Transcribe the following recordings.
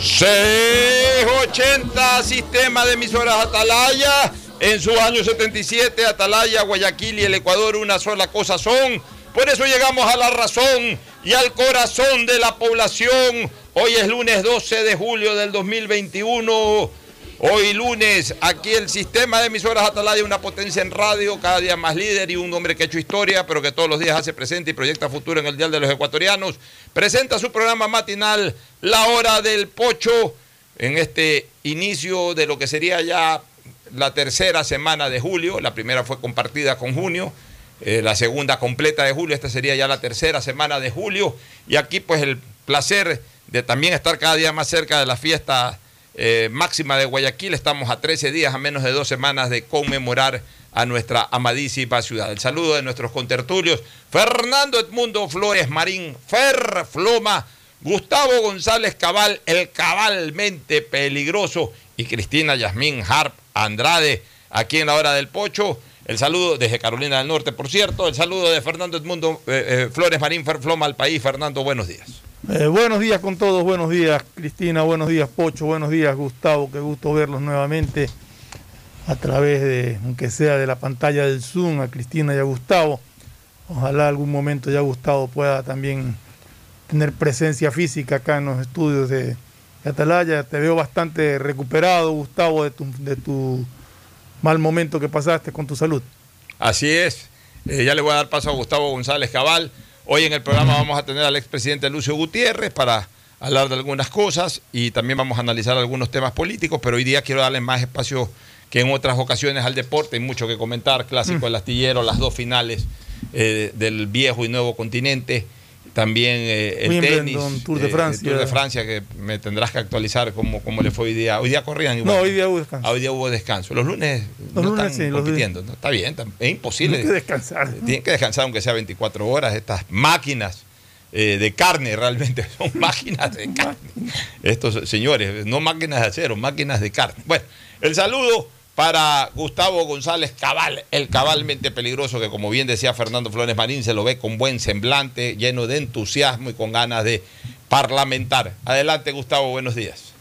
680 Sistema de emisoras Atalaya. En su año 77, Atalaya, Guayaquil y el Ecuador una sola cosa son. Por eso llegamos a la razón y al corazón de la población. Hoy es lunes 12 de julio del 2021. Hoy lunes, aquí el sistema de emisoras Atalaya, una potencia en radio, cada día más líder y un hombre que ha hecho historia, pero que todos los días hace presente y proyecta futuro en el Dial de los Ecuatorianos. Presenta su programa matinal, La Hora del Pocho, en este inicio de lo que sería ya la tercera semana de julio. La primera fue compartida con junio, eh, la segunda completa de julio, esta sería ya la tercera semana de julio. Y aquí pues el placer de también estar cada día más cerca de la fiesta eh, máxima de Guayaquil. Estamos a 13 días, a menos de dos semanas de conmemorar a nuestra amadísima ciudad. El saludo de nuestros contertulios, Fernando Edmundo Flores Marín, Fer Floma, Gustavo González Cabal, el cabalmente peligroso, y Cristina Yasmín Harp Andrade, aquí en la hora del pocho. El saludo desde Carolina del Norte, por cierto. El saludo de Fernando Edmundo eh, eh, Flores Marín, Fer Floma al país. Fernando, buenos días. Eh, buenos días con todos, buenos días Cristina, buenos días Pocho, buenos días Gustavo, qué gusto verlos nuevamente a través de, aunque sea de la pantalla del Zoom, a Cristina y a Gustavo. Ojalá algún momento ya Gustavo pueda también tener presencia física acá en los estudios de, Atalaya. Te veo bastante recuperado, Gustavo, de tu, de tu mal momento que pasaste con tu salud. Así es. Eh, ya le voy a dar paso a Gustavo González Cabal. Hoy en el programa vamos a tener al expresidente Lucio Gutiérrez para hablar de algunas cosas y también vamos a analizar algunos temas políticos, pero hoy día quiero darle más espacio que en otras ocasiones al deporte. Hay mucho que comentar, clásico del astillero, las dos finales eh, del viejo y nuevo continente. También eh, el Wimbledon, tenis, Tour de eh, Francia. el Tour de Francia, que me tendrás que actualizar cómo, cómo le fue hoy día. Hoy día corrían igual. No, hoy día hubo descanso. Ah, hoy día hubo descanso. Los lunes Los no lunes están sí, los compitiendo. ¿no? Está bien, es imposible. Hay que descansar. Tienen que descansar aunque sea 24 horas. Estas máquinas eh, de carne realmente, son máquinas de carne. Estos señores, no máquinas de acero, máquinas de carne. Bueno, el saludo para Gustavo González Cabal, el cabalmente peligroso que como bien decía Fernando Flores Marín, se lo ve con buen semblante, lleno de entusiasmo y con ganas de parlamentar. Adelante Gustavo, buenos días.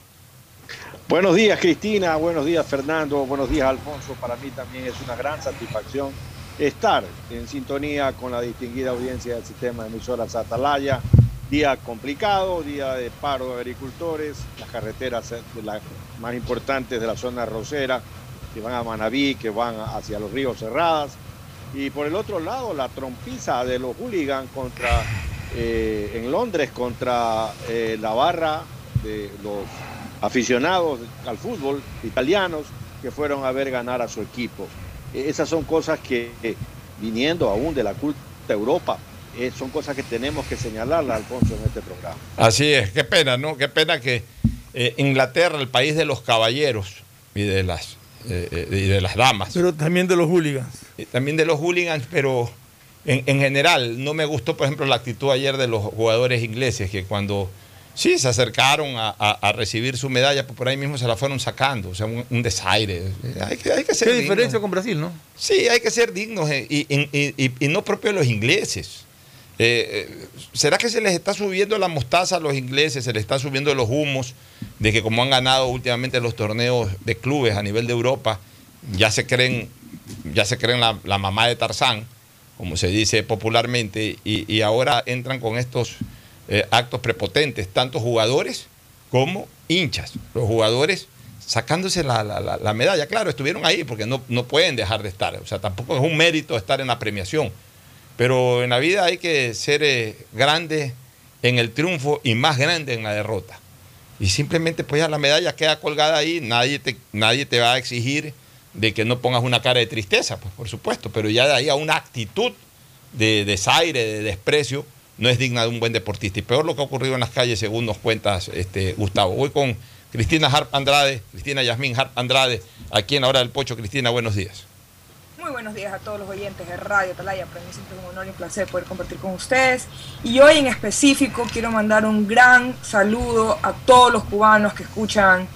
Buenos días Cristina, buenos días Fernando, buenos días Alfonso. Para mí también es una gran satisfacción estar en sintonía con la distinguida audiencia del sistema de emisoras Atalaya. Día complicado, día de paro de agricultores, las carreteras las más importantes de la zona rosera, que van a Manabí, que van hacia los ríos cerradas. Y por el otro lado, la trompiza de los hooligans eh, en Londres contra eh, la barra de los aficionados al fútbol italianos que fueron a ver ganar a su equipo. Eh, Esas son cosas que, eh, viniendo aún de la culta Europa, son cosas que tenemos que señalarla, Alfonso, en este programa. Así es, qué pena, ¿no? Qué pena que Inglaterra, el país de los caballeros y de las, eh, eh, y de las damas, Pero también de los hooligans. y también de los hooligans, pero en, en general no me gustó, por ejemplo, la actitud ayer de los jugadores ingleses, que cuando sí se acercaron a, a- a recibir su medalla, pues por ahí mismo se la fueron sacando, o sea, un, un desaire. Hay que, hay que ser ¿Qué dignos. diferencia con Brasil, no? Sí, hay que ser dignos eh, y, y- y- y no propio de los ingleses. Eh, eh, ¿Será que se les está subiendo la mostaza a los ingleses? ¿Se les está subiendo los humos de que como han ganado últimamente los torneos de clubes a nivel de Europa, ya se creen, ya se creen la, mamá de Tarzán, como se dice popularmente, y, ahora entran con estos eh, actos prepotentes, tanto jugadores como hinchas. Los jugadores sacándose la- la medalla. Claro, estuvieron ahí porque no, no pueden dejar de estar. O sea, tampoco es un mérito estar en la premiación. Pero en la vida hay que ser eh, grande en el triunfo y más grande en la derrota. Y simplemente pues ya la medalla queda colgada ahí, nadie te, nadie te va a exigir de que no pongas una cara de tristeza, pues por supuesto, pero ya de ahí a una actitud de desaire, de desprecio, no es digna de un buen deportista. Y peor lo que ha ocurrido en las calles, según nos cuentas, este, Gustavo. Voy con Cristina Harp Andrade, Cristina Yasmín Harp Andrade, aquí en la hora del Pocho. Cristina, buenos días. Muy buenos días a todos los oyentes de Radio Atalaya. Para mí siempre es un honor y un placer poder compartir con ustedes. Y hoy en específico quiero mandar un gran saludo a todos los cubanos que escuchan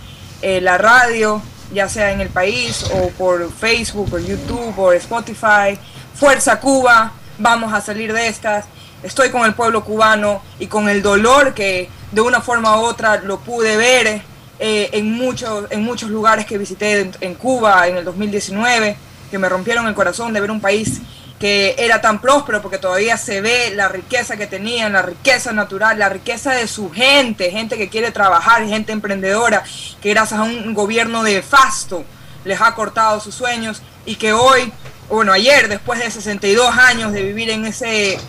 eh, la radio, ya sea en el país o por Facebook, por YouTube, por Spotify. Fuerza Cuba, vamos a salir de estas. Estoy con el pueblo cubano y con el dolor que de una forma u otra lo pude ver eh, en, muchos, en muchos lugares que visité en, en Cuba en el 2019, que me rompieron el corazón de ver un país que era tan próspero porque todavía se ve la riqueza que tenían, la riqueza natural, la riqueza de su gente, gente que quiere trabajar, gente emprendedora, que gracias a un gobierno de fasto les ha cortado sus sueños y que hoy, bueno, ayer, después de 62 años de vivir en ese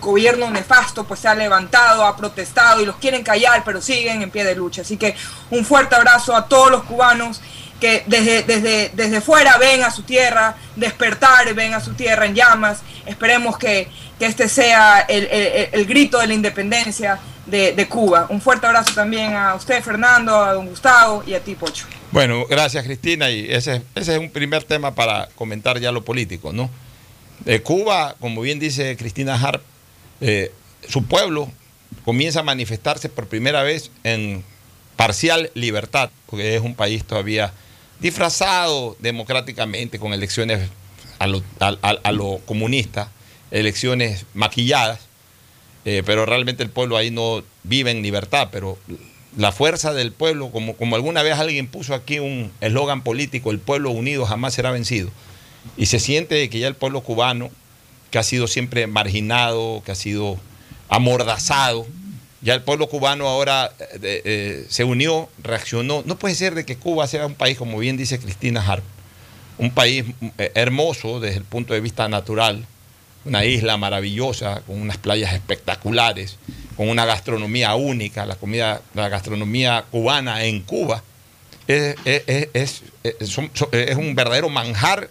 gobierno nefasto, pues se ha levantado, ha protestado y los quieren callar, pero siguen en pie de lucha. Así que un fuerte abrazo a todos los cubanos que desde, desde, desde fuera ven a su tierra despertar, ven a su tierra en llamas. Esperemos que, que este sea el, el- el grito de la independencia de, de Cuba. Un fuerte abrazo también a usted, Fernando, a don Gustavo y a ti, Pocho. Bueno, gracias Cristina y ese, ese es un primer tema para comentar ya lo político, ¿no? De Cuba, como bien dice Cristina Harp, eh, su pueblo comienza a manifestarse por primera vez en parcial libertad, porque es un país todavía disfrazado democráticamente con elecciones a lo, a- comunista, elecciones maquilladas, eh, pero realmente el pueblo ahí no vive en libertad, pero la fuerza del pueblo, como, como alguna vez alguien puso aquí un eslogan político, el pueblo unido jamás será vencido, y se siente que ya el pueblo cubano, que ha sido siempre marginado, que ha sido amordazado, ya el pueblo cubano ahora eh, eh, se unió, reaccionó. No puede ser de que Cuba sea un país, como bien dice Cristina Harp, un país eh, hermoso desde el punto de vista natural, una isla maravillosa, con unas playas espectaculares, con una gastronomía única, la comida, la gastronomía cubana en Cuba, es, un verdadero manjar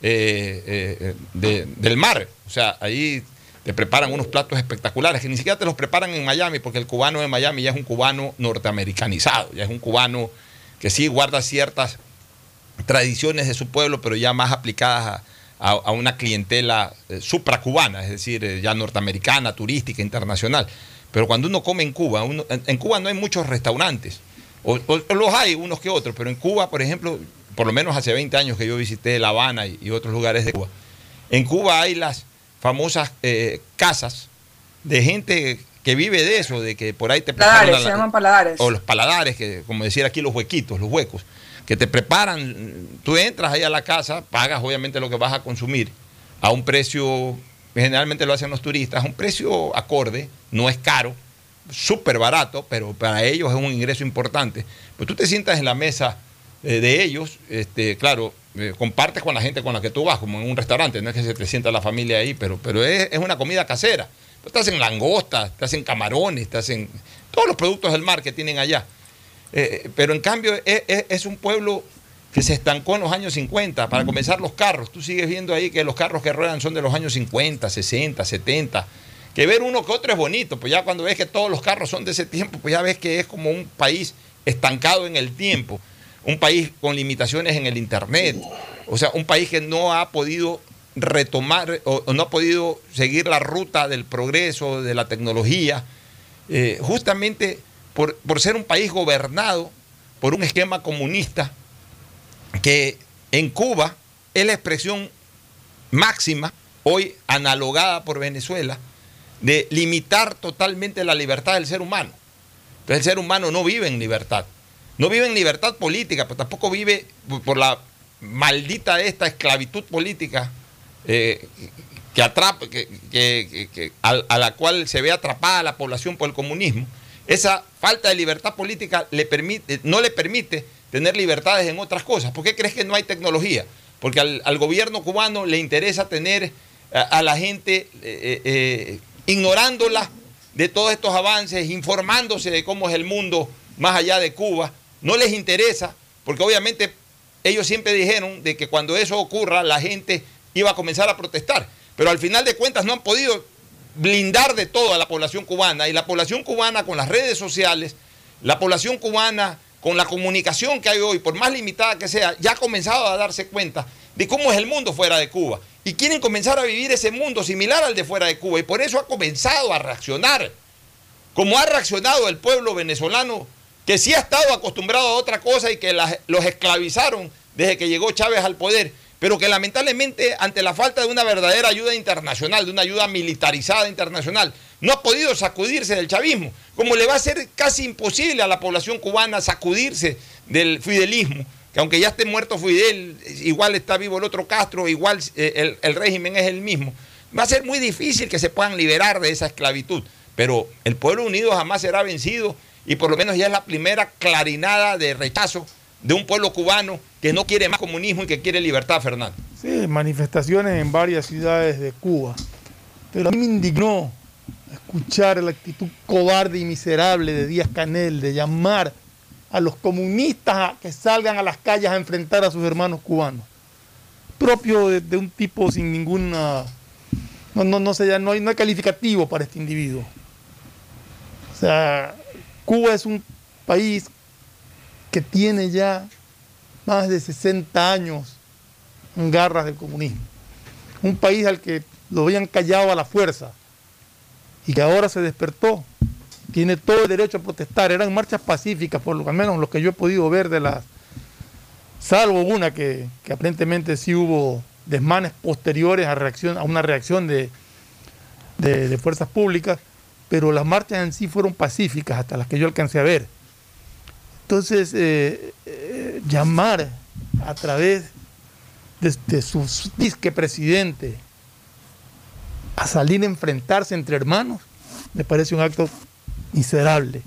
de- del mar. O sea, ahí te preparan unos platos espectaculares que ni siquiera te los preparan en Miami, porque el cubano de Miami ya es un cubano norteamericanizado, ya es un cubano que sí guarda ciertas tradiciones de su pueblo, pero ya más aplicadas a, a, una clientela eh, supracubana, es decir, eh, ya norteamericana, turística, internacional. Pero cuando uno come en Cuba, en, Cuba no hay muchos restaurantes. O, los hay unos que otros, pero en Cuba, por ejemplo, por lo menos hace 20 años que yo visité La Habana y otros lugares de Cuba, en Cuba hay las famosas eh, casas de gente que vive de eso, de que por ahí te Paladares, preparan se la- llaman paladares. o los paladares, que como decir aquí los huequitos, los huecos, que te preparan, tú entras ahí a la casa, pagas obviamente lo que vas a consumir a un precio, generalmente lo hacen los turistas, a un precio acorde, no es caro, súper barato, pero para ellos es un ingreso importante. Pues tú te sientas en la mesa eh, de ellos, este, claro, eh, compartes con la gente con la que tú vas, como en un restaurante, no es que se te sienta la familia ahí, pero, pero es, es una comida casera. Pues te hacen langostas, te hacen camarones, te hacen todos los productos del mar que tienen allá. Eh, pero en cambio es, es- es un pueblo que se estancó en los años 50. Para comenzar los carros, tú sigues viendo ahí que los carros que ruedan son de los años 50, 60, 70. Que ver uno que otro es bonito, pues ya cuando ves que todos los carros son de ese tiempo, pues ya ves que es como un país estancado en el tiempo, un país con limitaciones en el Internet, o sea, un país que no ha podido retomar o, no ha podido seguir la ruta del progreso, de la tecnología, eh, justamente por, por ser un país gobernado por un esquema comunista que en Cuba es la expresión máxima, hoy analogada por Venezuela, de limitar totalmente la libertad del ser humano. Entonces el ser humano no vive en libertad. No vive en libertad política, pero tampoco vive por- la maldita esta esclavitud política eh, que atrapa, que, a, la cual se ve atrapada la población por el comunismo. Esa falta de libertad política le permite, no le permite tener libertades en otras cosas. ¿Por qué crees que no hay tecnología? Porque al, gobierno cubano le interesa tener a, a la gente eh, eh, ignorándola de todos estos avances, informándose de cómo es el mundo más allá de Cuba. No les interesa, porque obviamente ellos siempre dijeron de que cuando eso ocurra la gente iba a comenzar a protestar. Pero al final de cuentas no han podido blindar de todo a la población cubana. Y la población cubana con las redes sociales, la población cubana con la comunicación que hay hoy, por más limitada que sea, ya ha comenzado a darse cuenta de cómo es el mundo fuera de Cuba. Y quieren comenzar a vivir ese mundo similar al de fuera de Cuba. Y por eso ha comenzado a reaccionar. Como ha reaccionado el pueblo venezolano, que sí ha estado acostumbrado a otra cosa y que los esclavizaron desde que llegó Chávez al poder, pero que lamentablemente ante la falta de una verdadera ayuda internacional, de una ayuda militarizada internacional, no ha podido sacudirse del chavismo, como le va a ser casi imposible a la población cubana sacudirse del fidelismo, que aunque ya esté muerto Fidel, igual está vivo el otro Castro, igual eh, el régimen es el mismo. Va a ser muy difícil que se puedan liberar de esa esclavitud, pero el pueblo unido jamás será vencido y por lo menos ya es la primera clarinada de rechazo de un pueblo cubano que no quiere más comunismo y que quiere libertad, Fernando. Sí, manifestaciones en varias ciudades de Cuba. Pero a mí me indignó escuchar la actitud cobarde y miserable de Díaz Canel de llamar a los comunistas a que salgan a las calles a enfrentar a sus hermanos cubanos. Propio de, un tipo sin ninguna... No, no, no, sé, no, hay, no hay calificativo para este individuo. O sea, Cuba es un país que tiene ya más de 60 años en garras del comunismo. Un país al que lo habían callado a la fuerza y que ahora se despertó. Tiene todo el derecho a protestar. Eran marchas pacíficas, por lo menos lo que yo he podido ver de las. Salvo una que, que aparentemente sí hubo desmanes posteriores a, reacción, a una reacción de, de- de fuerzas públicas, pero las marchas en sí fueron pacíficas, hasta las que yo alcancé a ver. Entonces, eh, eh, llamar a través de, de su disque presidente a salir a enfrentarse entre hermanos, me parece un acto miserable.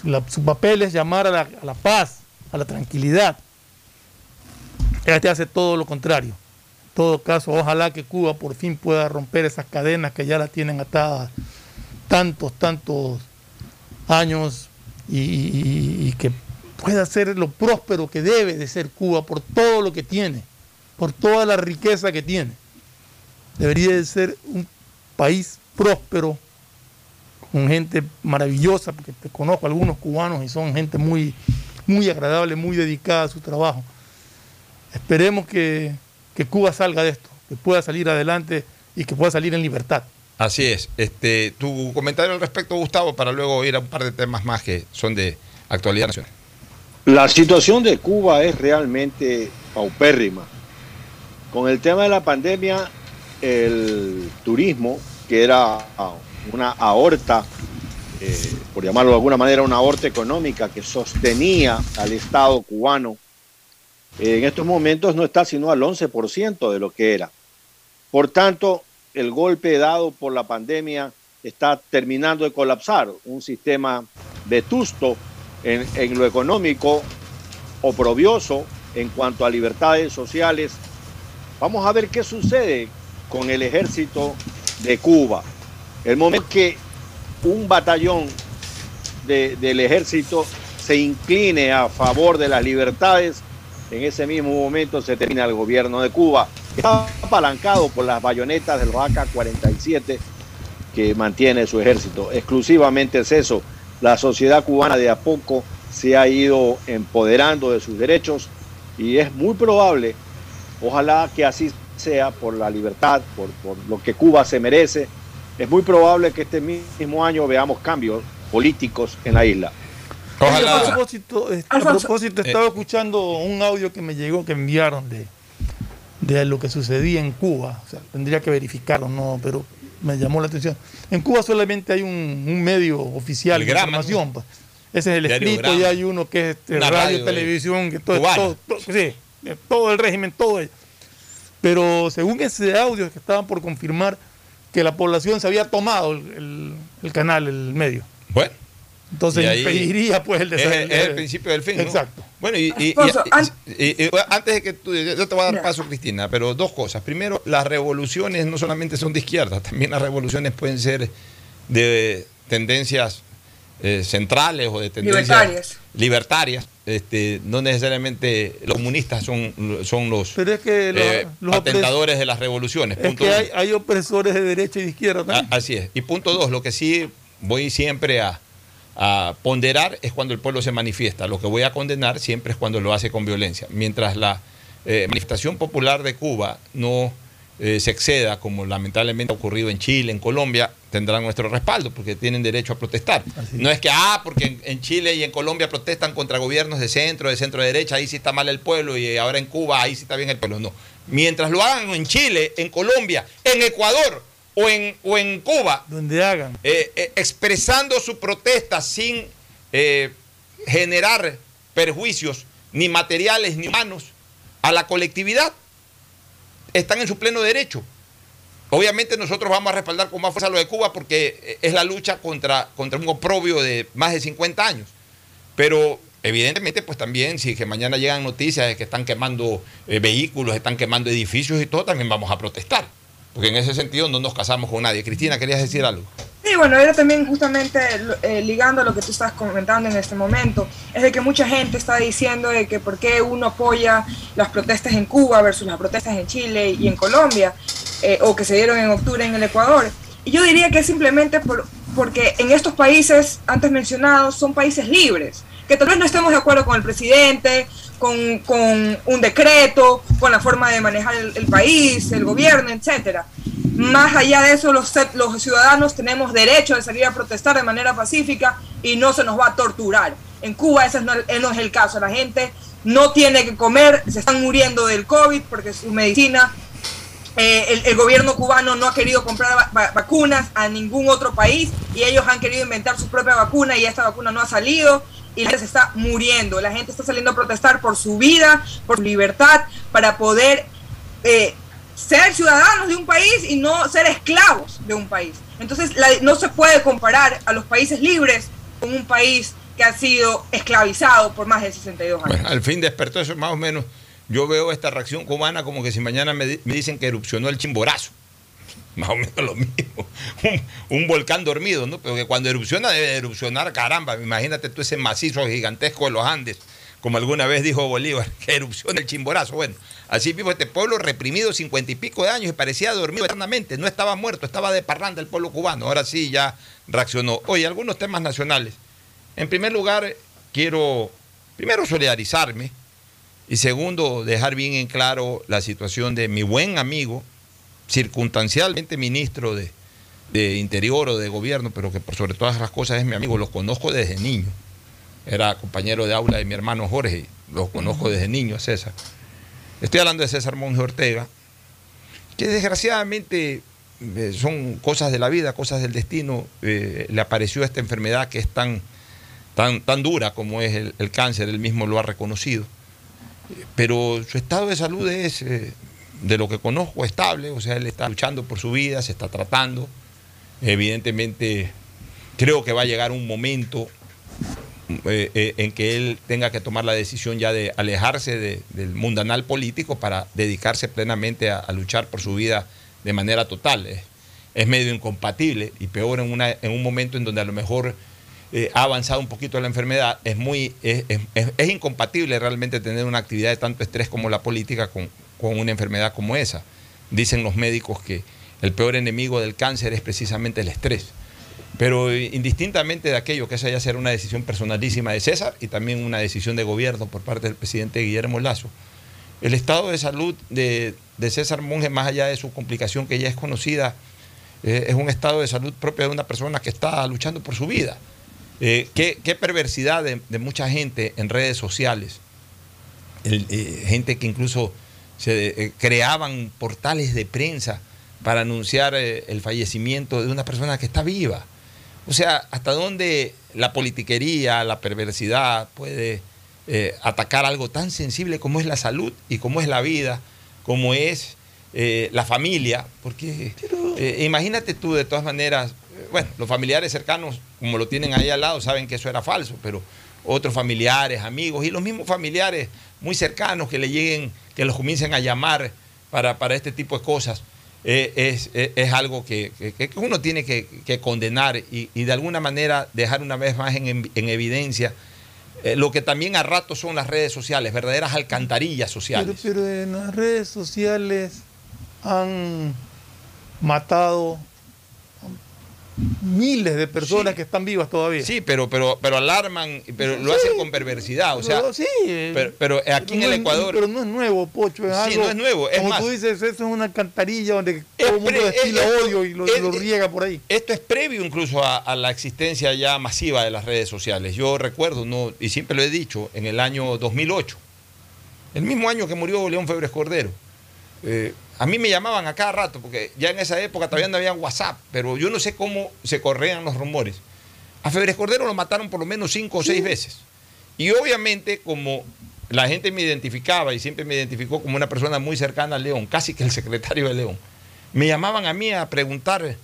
Su, la- papel es llamar a la, a la paz, a la tranquilidad. Este hace todo lo contrario. En todo caso, ojalá que Cuba por fin pueda romper esas cadenas que ya la tienen atadas tantos, tantos años y, que pueda ser lo próspero que debe de ser Cuba por todo lo que tiene, por toda la riqueza que tiene. Debería de ser un país próspero, con gente maravillosa, porque conozco algunos cubanos y son gente muy, muy agradable, muy dedicada a su trabajo. Esperemos que que Cuba salga de esto, que pueda salir adelante y que pueda salir en libertad. Así es. Este, tu comentario al respecto, Gustavo, para luego ir a un par de temas más que son de actualidad nacional. La situación de Cuba es realmente paupérrima. Con el tema de la pandemia, el turismo, que era una aorta, eh, por llamarlo de alguna manera, una aorta económica que sostenía al Estado cubano, eh, en estos momentos no está sino al 11% de lo que era. Por tanto, el golpe dado por la pandemia está terminando de colapsar un sistema vetusto en, en lo económico, oprobioso en cuanto a libertades sociales. Vamos a ver qué sucede con el ejército de Cuba. El momento que un batallón de- del ejército se incline a favor de las libertades, en ese mismo momento se termina el gobierno de Cuba. Está apalancado por las bayonetas del AK-47 que mantiene su ejército. Exclusivamente es eso. La sociedad cubana de a poco se ha ido empoderando de sus derechos y es muy probable, ojalá que así sea por la libertad, por, por lo que Cuba se merece, es muy probable que este mismo año veamos cambios políticos en la isla. A propósito, a Alfonso. propósito, Eh. estaba escuchando un audio que me llegó, que enviaron de, de lo que sucedía en Cuba. O sea, tendría que verificarlo, no, pero me llamó la atención. En Cuba solamente hay un, un medio oficial El de Grama, información. pues. Ese es el escrito Grama. y hay uno que es este, radio, radio, televisión, que todo, todo, todo- sí, todo el régimen, todo ello. Pero según ese audio que estaban por confirmar que la población se había tomado el, el- el canal, el medio. Bueno, Entonces impediría pues el es, desa- es el principio del fin. ¿no? Exacto. Bueno, y, y- y- Alfonso, y- an- y- y- antes de que tú, yo te voy a dar paso, Cristina, pero dos cosas. Primero, las revoluciones no solamente son de izquierda, también las revoluciones pueden ser de tendencias eh, centrales o de tendencias Libertarias. libertarias. Este, no necesariamente los comunistas son, son los, Pero es que los, eh, los atentadores de las revoluciones. es punto que uno. hay, hay opresores de derecha y de izquierda A- también. Así es. Y punto dos, lo que sí voy siempre a, a ponderar es cuando el pueblo se manifiesta. Lo que voy a condenar siempre es cuando lo hace con violencia. Mientras la eh, manifestación popular de Cuba no eh, se exceda, como lamentablemente ha ocurrido en Chile, en Colombia, tendrán nuestro respaldo porque tienen derecho a protestar. Así No es que, ah, porque en, en Chile y en Colombia protestan contra gobiernos de centro, de centro derecha, ahí sí está mal el pueblo y ahora en Cuba ahí sí está bien el pueblo. No. Mientras lo hagan en Chile, en Colombia, en Ecuador o en, o en Cuba, Donde hagan. eh, eh, expresando su protesta sin eh, generar perjuicios ni materiales ni humanos a la colectividad, están en su pleno derecho. Obviamente nosotros vamos a respaldar con más fuerza lo de Cuba porque es la lucha contra, contra un oprobio de más de 50 años. Pero evidentemente pues también si que mañana llegan noticias de que están quemando eh, vehículos, están quemando edificios y todo, también vamos a protestar. Porque en ese sentido no nos casamos con nadie. Cristina, ¿querías decir algo? Sí, bueno, era también justamente eh, ligando a lo que tú estás comentando en este momento, es de que mucha gente está diciendo de que por qué uno apoya las protestas en Cuba versus las protestas en Chile y en Colombia, eh, o que se dieron en octubre en el Ecuador. Y yo diría que es simplemente por, porque en estos países antes mencionados son países libres, que tal vez no estemos de acuerdo con el presidente, con, con un decreto, con la forma de manejar el, país, el gobierno, etcétera. Más allá de eso, los, los ciudadanos tenemos derecho de salir a protestar de manera pacífica y no se nos va a torturar. En Cuba ese no, no es el caso. La gente no tiene que comer, se están muriendo del COVID porque su medicina, eh, el, gobierno cubano no ha querido comprar va va vacunas a ningún otro país y ellos han querido inventar su propia vacuna y esta vacuna no ha salido y la gente se está muriendo. La gente está saliendo a protestar por su vida, por su libertad, para poder eh, ser ciudadanos de un país y no ser esclavos de un país. Entonces la, no se puede comparar a los países libres con un país que ha sido esclavizado por más de 62 años. Bueno, al fin despertó eso más o menos. Yo veo esta reacción cubana como que si mañana me, me dicen que erupcionó el chimborazo. Más o menos lo mismo. Un, volcán dormido, ¿no? Pero que cuando erupciona debe erupcionar, caramba. Imagínate tú ese macizo gigantesco de los Andes, como alguna vez dijo Bolívar, que erupciona el chimborazo. Bueno, así mismo este pueblo reprimido cincuenta y pico de años y parecía dormido eternamente. No estaba muerto, estaba de parranda el pueblo cubano. Ahora sí ya reaccionó. Oye, algunos temas nacionales. En primer lugar, quiero primero solidarizarme Y segundo, dejar bien en claro la situación de mi buen amigo, circunstancialmente ministro de, de Interior o de Gobierno, pero que sobre todas las cosas es mi amigo, lo conozco desde niño. Era compañero de aula de mi hermano Jorge, lo conozco desde niño, César. Estoy hablando de César Monge Ortega, que desgraciadamente eh, son cosas de la vida, cosas del destino. eh, le apareció esta enfermedad que es tan, tan, tan dura como es el, el cáncer, él mismo lo ha reconocido. Pero su estado de salud es, eh, de lo que conozco, estable, o sea, él está luchando por su vida, se está tratando. Evidentemente, creo que va a llegar un momento eh, eh, en que él tenga que tomar la decisión ya de alejarse de- del mundanal político para dedicarse plenamente a, luchar por su vida de manera total. Es, es medio incompatible y peor en, una, en un momento en donde a lo mejor eh, ha avanzado un poquito la enfermedad, es, muy, es, es- es- es incompatible realmente tener una actividad de tanto estrés como la política con, con una enfermedad como esa. Dicen los médicos que el peor enemigo del cáncer es precisamente el estrés. Pero eh, indistintamente de aquello, que esa ya será una decisión personalísima de César y también una decisión de gobierno por parte del presidente Guillermo Lazo, el estado de salud de, de César Monge, más allá de su complicación que ya es conocida, eh, es un estado de salud propio de una persona que está luchando por su vida. Eh, qué, qué perversidad de, mucha gente en redes sociales, gente que incluso se eh, creaban portales de prensa para anunciar eh, el fallecimiento de una persona que está viva. O sea, hasta dónde la politiquería, la perversidad puede eh, atacar algo tan sensible como es la salud y como es la vida, como es la familia, porque imagínate tú de todas maneras, bueno, los familiares cercanos, como lo tienen ahí al lado, saben que eso era falso, pero otros familiares, amigos y los mismos familiares muy cercanos que le lleguen, que los comiencen a llamar para, para este tipo de cosas, eh, es, es- es algo que, que- que uno tiene que, que condenar y, y de alguna manera dejar una vez más en, en evidencia eh, lo que también a ratos son las redes sociales, verdaderas alcantarillas Pero, sociales. pero en las redes sociales han matado miles de personas Sí. que están vivas todavía. Sí, pero, pero, pero alarman, pero lo hacen con perversidad. O sea, Pero sí, pero, pero aquí en no el es- Ecuador. Pero no es nuevo, Pocho. Es Sí, algo, no es nuevo, es como más- tú dices, eso es una alcantarilla donde todo el mundo destila odio y lo, es- lo riega por ahí. Esto es previo incluso a, a la existencia ya masiva de las redes sociales. Yo recuerdo, no, y siempre lo he dicho, en el año 2008, el mismo año que murió León Febres Cordero. eh, a mí me llamaban a cada rato, porque ya en esa época todavía no había WhatsApp, pero yo no sé cómo se corrían los rumores. A Febres Cordero lo mataron por lo menos cinco o seis veces. Y obviamente, como la gente me identificaba y siempre me identificó como una persona muy cercana a León, casi que el secretario de León, me llamaban a mí a preguntar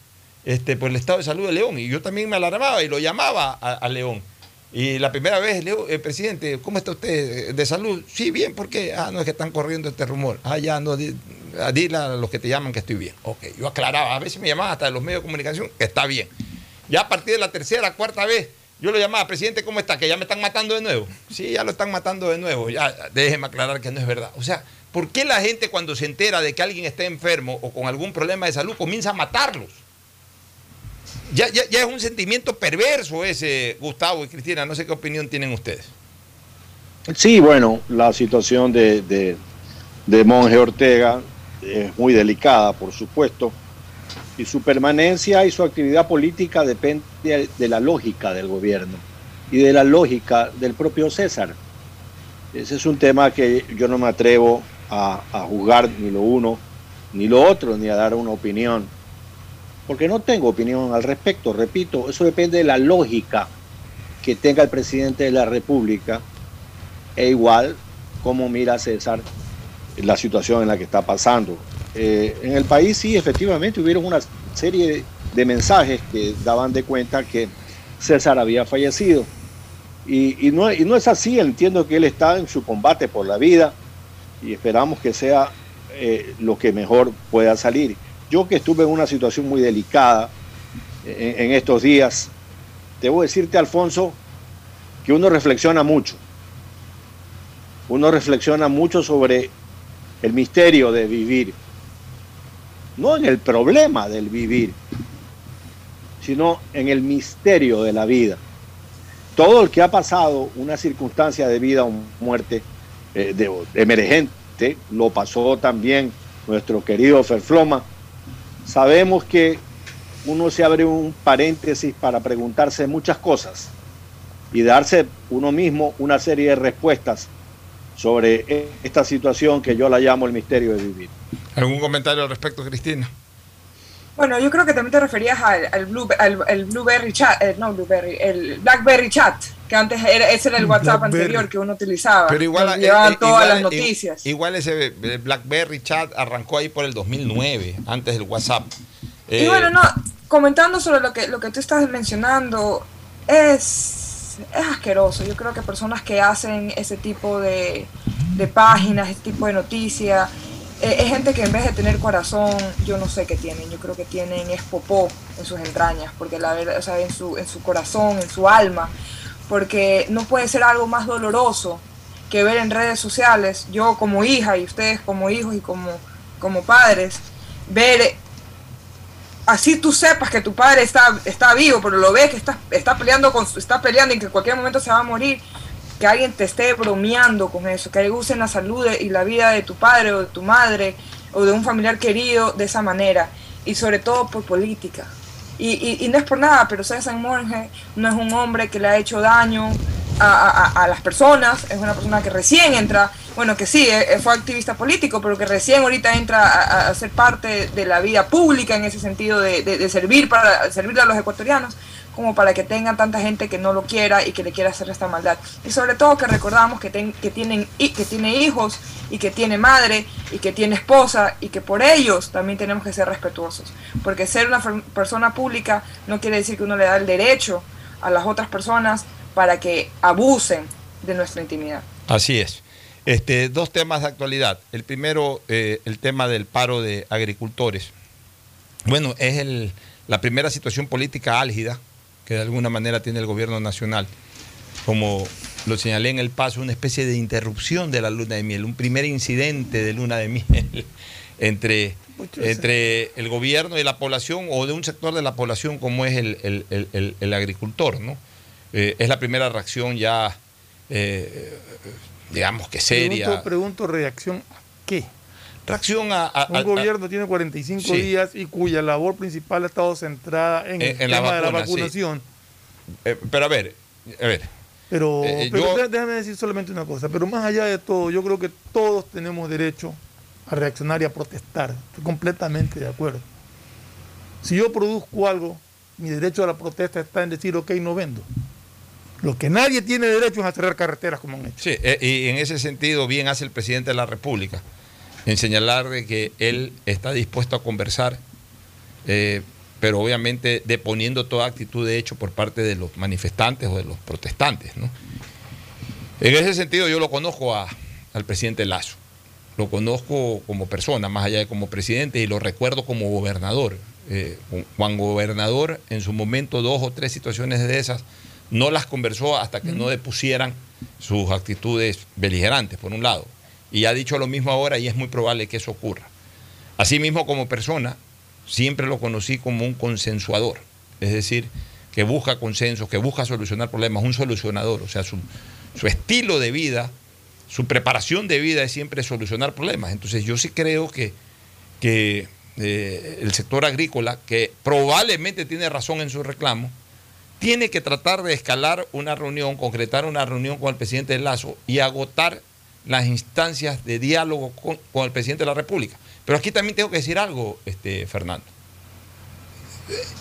este, por el estado de salud de León. Y yo también me alarmaba y lo llamaba a, a León. Y la primera vez, León, eh, presidente, ¿cómo está usted de salud? Sí, bien, ¿por qué? Ah, no, es que están corriendo este rumor. Ah, ya, no, di- ah, dile a los que te llaman que estoy bien. Ok, yo aclaraba, a veces me llamaban hasta de los medios de comunicación está bien. Ya a partir de la tercera, cuarta vez, yo lo llamaba, presidente, ¿cómo está? Que ya me están matando de nuevo. Sí, ya lo están matando de nuevo. Ya, déjeme aclarar que no es verdad. O sea, ¿por qué la gente cuando se entera de que alguien está enfermo o con algún problema de salud comienza a matarlos? Ya, ya, ya es un sentimiento perverso ese, Gustavo y Cristina. No sé qué opinión tienen ustedes. Sí, bueno, la situación de, de, Monje Ortega es muy delicada, por supuesto, y su permanencia y su actividad política depende de la lógica del gobierno y de la lógica del propio César. Ese es un tema que yo no me atrevo a, a juzgar ni lo uno ni lo otro, ni a dar una opinión, porque no tengo opinión al respecto, repito, eso depende de la lógica que tenga el presidente de la República e igual como mira César la situación en la que está pasando. Eh, en el país sí, efectivamente, hubieron una serie de mensajes que daban de cuenta que César había fallecido. Y, y no, y no es así, entiendo que él está en su combate por la vida y esperamos que sea eh, lo que mejor pueda salir. Yo que estuve en una situación muy delicada en, en estos días, debo decirte, Alfonso, que uno reflexiona mucho uno reflexiona mucho sobre el misterio de vivir, no en el problema del vivir, sino en el misterio de la vida. Todo el que ha pasado una circunstancia de vida o muerte eh, de, emergente, lo pasó también nuestro querido Ferfloma. Sabemos que uno se abre un paréntesis para preguntarse muchas cosas y darse uno mismo una serie de respuestas sobre esta situación que yo la llamo el misterio de vivir. ¿Algún comentario al respecto, Cristina? Bueno, yo creo que también te referías al, al, Blue, al, el Blueberry Chat, eh, no Blueberry, el Blackberry Chat, que antes era, ese era el WhatsApp Blackberry. anterior que uno utilizaba. Pero igual, eh, llevaban eh, todas igual- las eh, noticias. Igual ese BlackBerry chat arrancó ahí por el 2009, antes del WhatsApp. Y bueno, no, comentando sobre lo que, lo que tú estás mencionando, es, es asqueroso. Yo creo que personas que hacen ese tipo de, de páginas, ese tipo de noticias, eh, es gente que en vez de tener corazón, yo no sé qué tienen. Yo creo que tienen es popó en sus entrañas, porque la verdad, o sea, en su, en su corazón, en su alma, porque no puede ser algo más doloroso que ver en redes sociales, yo como hija y ustedes como hijos y como, como padres, ver así tú sepas que tu padre está, está vivo, pero lo ves que está, está peleando con está peleando y que en cualquier momento se va a morir, que alguien te esté bromeando con eso, que usen la salud y la vida de tu padre o de tu madre o de un familiar querido de esa manera, y sobre todo por política. Y, y- y no es por nada, pero César Monge no es un hombre que le ha hecho daño a, a- las personas, es una persona que recién entra, bueno, que sí, eh, fue activista político, pero que recién ahorita entra a ser parte de la vida pública en ese sentido de, de- de servir para servirle a los ecuatorianos, como para que tengan tanta gente que no lo quiera y que le quiera hacer esta maldad. Y sobre todo que recordamos que, ten- que, tienen, que tiene hijos y que tiene madre y que tiene esposa y que por ellos también tenemos que ser respetuosos. Porque ser una persona pública no quiere decir que uno le da el derecho a las otras personas para que abusen de nuestra intimidad. Así es. Este, dos temas de actualidad. El primero, eh, el tema del paro de agricultores. Bueno, es el- la primera situación política álgida que de alguna manera tiene el gobierno nacional. Como lo señalé en el paso, una especie de interrupción de la luna de miel, un primer incidente de luna de miel entre, entre el gobierno y la población o de un sector de la población como es el, el- el- agricultor. ¿no? Eh, es la primera reacción ya, eh, digamos que seria. Pregunto, pregunto reacción a qué. Reacción a, a- Un a- gobierno tiene 45 Sí. días y cuya labor principal ha estado centrada en, En- el en la tema de la sí. vacunación. eh, pero a ver, a ver. Pero, Eh, pero yo- dé- déjame decir solamente una cosa, pero más allá de todo, yo creo que todos tenemos derecho a reaccionar y a protestar. Estoy completamente de acuerdo. Si yo produzco algo, mi derecho a la protesta está en decir, ok, no vendo. Lo que nadie tiene derecho es a cerrar carreteras como han hecho. Sí, eh, y en ese sentido bien hace el presidente de la República en señalar de que él está dispuesto a conversar, eh, pero obviamente deponiendo toda actitud de hecho por parte de los manifestantes o de los protestantes. ¿no? En ese sentido yo lo conozco a- al presidente Lazo, lo conozco como persona, más allá de como presidente, y lo recuerdo como gobernador. Eh, Juan Gobernador, en su momento, dos o tres situaciones de esas, no las conversó hasta que no depusieran sus actitudes beligerantes, por un lado. Y ha dicho lo mismo ahora y es muy probable que eso ocurra. Asimismo, como persona, siempre lo conocí como un consensuador, es decir, que busca consensos, que busca solucionar problemas, un solucionador, o sea, su, su estilo de vida, su preparación de vida es siempre solucionar problemas. Entonces yo sí creo que, que eh, el sector agrícola, que probablemente tiene razón en su reclamo, tiene que tratar de escalar una reunión, concretar una reunión con el presidente Lazo y agotar las instancias de diálogo con, con el presidente de la República. Pero aquí también tengo que decir algo, este, Fernando.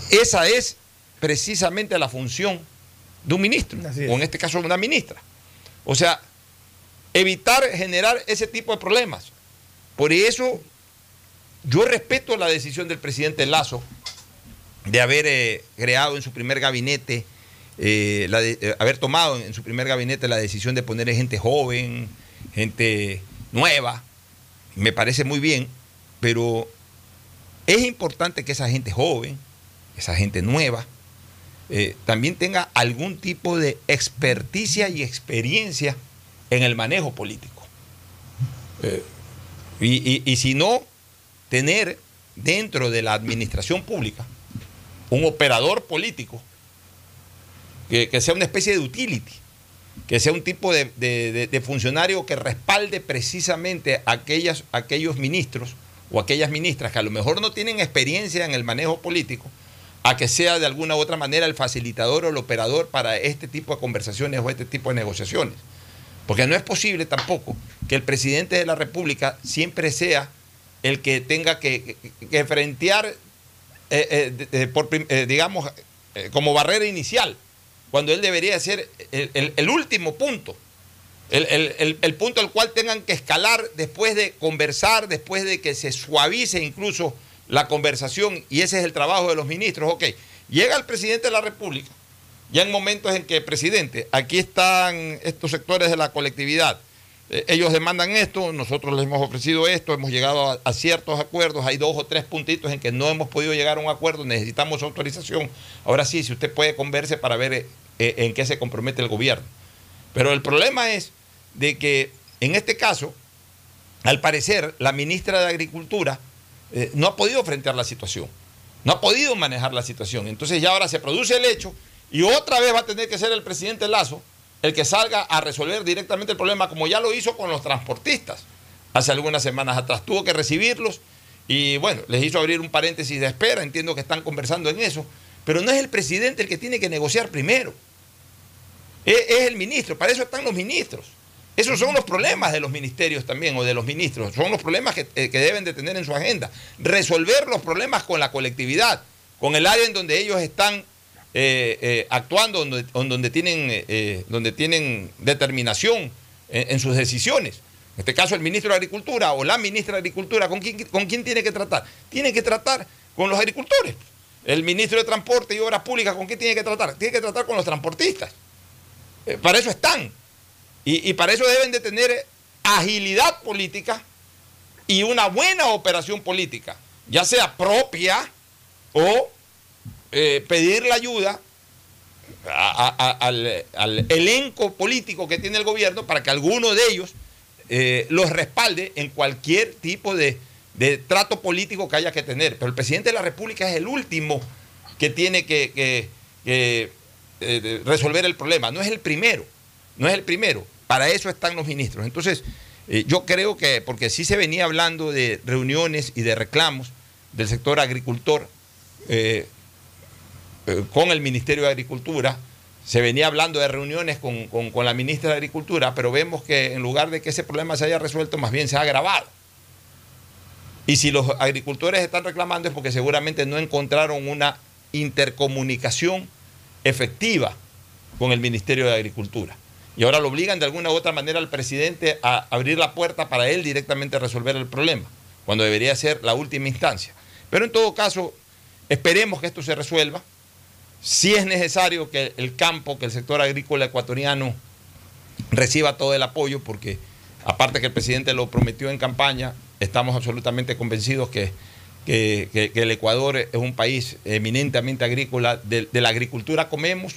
Esa es precisamente la función de un ministro, o en este caso de una ministra. O sea, evitar generar ese tipo de problemas. Por eso yo respeto la decisión del presidente Lazo de haber eh, creado en su primer gabinete, eh, la de- eh, haber tomado en su primer gabinete la decisión de poner gente joven, gente nueva. Me parece muy bien, pero es importante que esa gente joven, esa gente nueva, eh, también tenga algún tipo de experticia y experiencia en el manejo político. Eh, y, y- y si no, tener dentro de la administración pública un operador político que, que sea una especie de utility, que sea un tipo de, funcionario que respalde precisamente aquellas, aquellos ministros o aquellas ministras que a lo mejor no tienen experiencia en el manejo político, a que sea de alguna u otra manera el facilitador o el operador para este tipo de conversaciones o este tipo de negociaciones. Porque no es posible tampoco que el presidente de la República siempre sea el que tenga que, que- frentear, eh, eh, eh, digamos, como barrera inicial, cuando él debería ser el, último punto, el, el- punto al cual tengan que escalar después de conversar, después de que se suavice incluso la conversación, y ese es el trabajo de los ministros. Ok, llega el presidente de la República, ya en momentos en que, presidente, aquí están estos sectores de la colectividad, ellos demandan esto, nosotros les hemos ofrecido esto, hemos llegado a, ciertos acuerdos, hay dos o tres puntitos en que no hemos podido llegar a un acuerdo, necesitamos autorización. Ahora sí, si usted puede converse para ver eh, eh, en qué se compromete el gobierno. Pero el problema es de que en este caso, al parecer, la ministra de Agricultura eh, no ha podido enfrentar la situación, no ha podido manejar la situación. Entonces ya ahora se produce el hecho y otra vez va a tener que ser el presidente Lazo el que salga a resolver directamente el problema, como ya lo hizo con los transportistas hace algunas semanas atrás. Tuvo que recibirlos y bueno, les hizo abrir un paréntesis de espera, entiendo que están conversando en eso, pero no es el presidente el que tiene que negociar primero. Es, es el ministro, para eso están los ministros. Esos son los problemas de los ministerios también o de los ministros, son los problemas que, eh, que deben de tener en su agenda. Resolver los problemas con la colectividad, con el área en donde ellos están eh, eh, actuando, donde, on- donde tienen, eh, donde tienen determinación en, sus decisiones. En este caso, el ministro de Agricultura o la ministra de Agricultura, ¿con quién, ¿con quién tiene que tratar? Tiene que tratar con los agricultores. El ministro de Transporte y Obras Públicas, ¿con quién tiene que tratar? Tiene que tratar con los transportistas. Para eso están. Y, para eso deben de tener agilidad política y una buena operación política, ya sea propia o eh, pedir la ayuda al, elenco político que tiene el gobierno para que alguno de ellos eh, los respalde en cualquier tipo de, de trato político que haya que tener. Pero el presidente de la República es el último que tiene que, eh, resolver el problema, no es el primero, no es el primero. Para eso están los ministros. Entonces, yo creo que, porque sí se venía hablando de reuniones y de reclamos del sector agricultor, eh, con el Ministerio de Agricultura. Se venía hablando de reuniones con, con- con la ministra de Agricultura, pero vemos que en lugar de que ese problema se haya resuelto, más bien se ha agravado. Y si los agricultores están reclamando es porque seguramente no encontraron una intercomunicación efectiva con el Ministerio de Agricultura. Y ahora lo obligan de alguna u otra manera al presidente a abrir la puerta para él directamente resolver el problema, cuando debería ser la última instancia. Pero en todo caso, esperemos que esto se resuelva. Si es necesario que el campo, que el sector agrícola ecuatoriano reciba todo el apoyo, porque aparte que el presidente lo prometió en campaña, estamos absolutamente convencidos que, que- el Ecuador es un país eminentemente agrícola. De, la agricultura comemos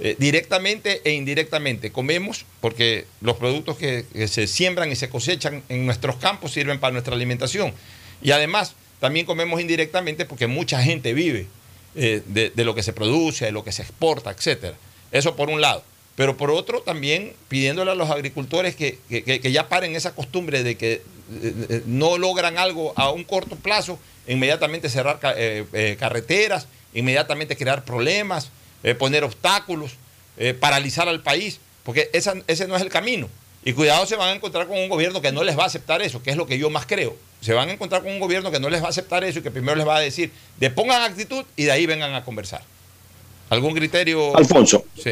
eh, directamente e indirectamente. Comemos porque los productos que se siembran y se cosechan en nuestros campos sirven para nuestra alimentación. Y además también comemos indirectamente porque mucha gente vive eh, de, lo que se produce, de lo que se exporta, etcétera. Eso por un lado. Pero por otro, también pidiéndole a los agricultores que, que- ya paren esa costumbre de que eh, eh, no logran algo a un corto plazo, inmediatamente cerrar eh, carreteras, inmediatamente crear problemas, poner obstáculos, paralizar al país, porque esa- ese no es el camino. Y cuidado, se van a encontrar con un gobierno que no les va a aceptar eso, que es lo que yo más creo. Se van a encontrar con un gobierno que no les va a aceptar eso y que primero les va a decir, depongan actitud y de ahí vengan a conversar. ¿Algún criterio? Alfonso. Sí.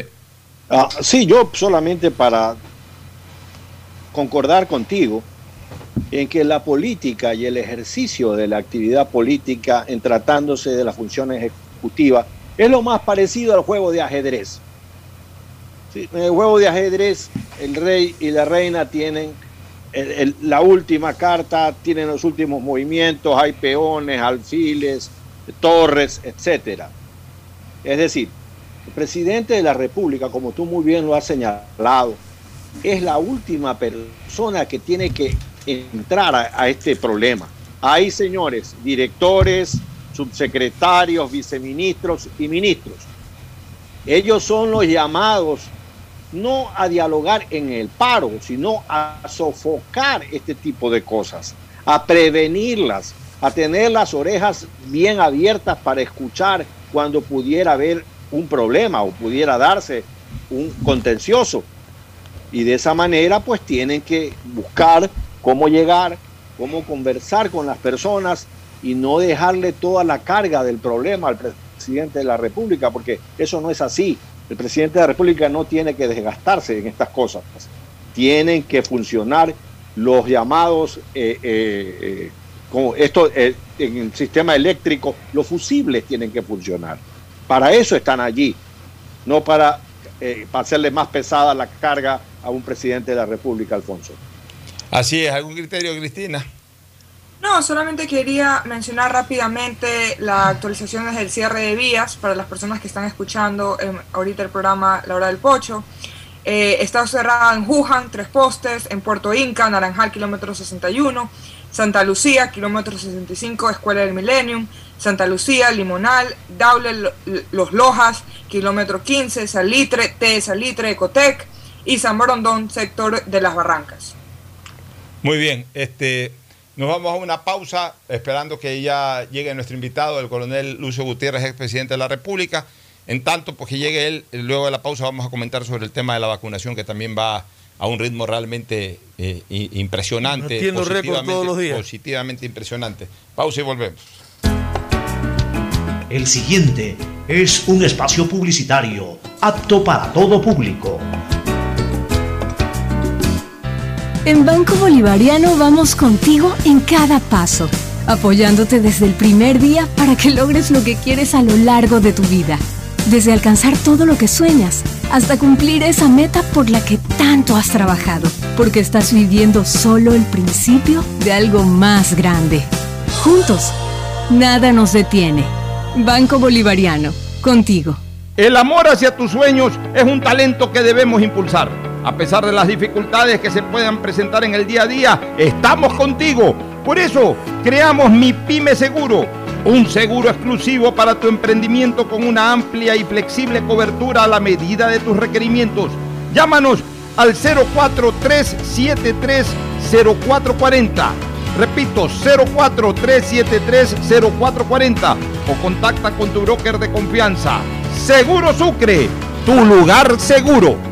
Ah, sí, yo solamente para concordar contigo en que la política y el ejercicio de la actividad política en tratándose de la función ejecutiva es lo más parecido al juego de ajedrez. Sí, en el juego de ajedrez el rey y la reina tienen la última carta, tienen los últimos movimientos, hay peones, alfiles, torres, etcétera. Es decir, el presidente de la República, como tú muy bien lo has señalado, es la última persona que tiene que entrar a, a este problema. Hay, señores, directores, subsecretarios, viceministros y ministros. Ellos son los llamados no a dialogar en el paro, sino a sofocar este tipo de cosas, a prevenirlas, a tener las orejas bien abiertas para escuchar cuando pudiera haber un problema o pudiera darse un contencioso. Y de esa manera pues tienen que buscar cómo llegar, cómo conversar con las personas y no dejarle toda la carga del problema al presidente de la República, porque eso no es así. El presidente de la República no tiene que desgastarse en estas cosas. Tienen que funcionar los llamados, eh, eh, eh, como esto en el sistema eléctrico, los fusibles tienen que funcionar. Para eso están allí, no para, para hacerle más pesada la carga a un presidente de la República, Alfonso. Así es, ¿algún criterio, Cristina? No, solamente quería mencionar rápidamente las actualizaciones del cierre de vías para las personas que están escuchando ahorita el programa La Hora del Pocho. Eh, está cerrada en Wuhan, tres postes, en Puerto Inca, Naranjal, kilómetro 61, Santa Lucía, kilómetro 65, Escuela del Millennium, Santa Lucía, Limonal, Daule, Los Lojas, kilómetro 15, Salitre, T, Salitre, Ecotec y San Borondón, sector de las Barrancas. Muy bien, este, nos vamos a una pausa esperando que ya llegue nuestro invitado, el coronel Lucio Gutiérrez, expresidente de la República. En tanto, pues que llegue él, luego de la pausa vamos a comentar sobre el tema de la vacunación, que también va a un ritmo realmente eh, impresionante. récord todos los días. Positivamente impresionante. Pausa y volvemos. El siguiente es un espacio publicitario apto para todo público. En Banco Bolivariano vamos contigo en cada paso, apoyándote desde el primer día para que logres lo que quieres a lo largo de tu vida. Desde alcanzar todo lo que sueñas hasta cumplir esa meta por la que tanto has trabajado, porque estás viviendo solo el principio de algo más grande. Juntos, nada nos detiene. Banco Bolivariano, contigo. El amor hacia tus sueños es un talento que debemos impulsar. A pesar de las dificultades que se puedan presentar en el día a día, estamos contigo. Por eso, creamos Mi Pyme Seguro, un seguro exclusivo para tu emprendimiento con una amplia y flexible cobertura a la medida de tus requerimientos. Llámanos al 043730440. Repito, 043730440 o contacta con tu broker de confianza. Seguro Sucre, tu lugar seguro.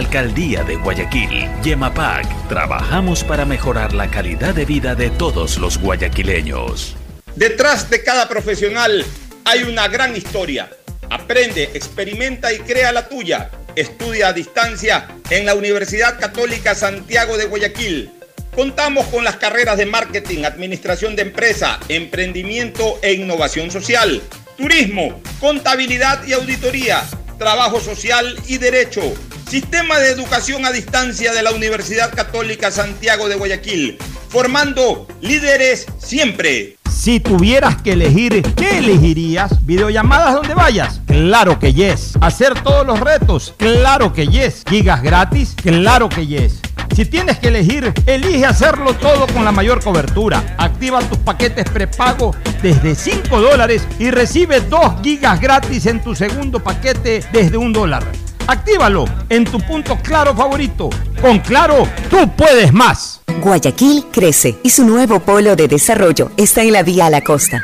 Alcaldía de Guayaquil, Yemapac, trabajamos para mejorar la calidad de vida de todos los guayaquileños. Detrás de cada profesional hay una gran historia. Aprende, experimenta y crea la tuya. Estudia a distancia en la Universidad Católica Santiago de Guayaquil. Contamos con las carreras de marketing, administración de empresa, emprendimiento e innovación social, turismo, contabilidad y auditoría, trabajo social y derecho Sistema de Educación a Distancia de la Universidad Católica Santiago de Guayaquil, formando líderes siempre. Si tuvieras que elegir, ¿qué elegirías? ¿Videollamadas donde vayas? Claro que yes. ¿Hacer todos los retos? Claro que yes. ¿Gigas gratis? Claro que yes. Si tienes que elegir, elige hacerlo todo con la mayor cobertura. Activa tus paquetes prepago desde 5 dólares y recibe 2 gigas gratis en tu segundo paquete desde un dólar. Actívalo en tu punto claro favorito. Con Claro, tú puedes más. Guayaquil crece y su nuevo polo de desarrollo está en la vía a la costa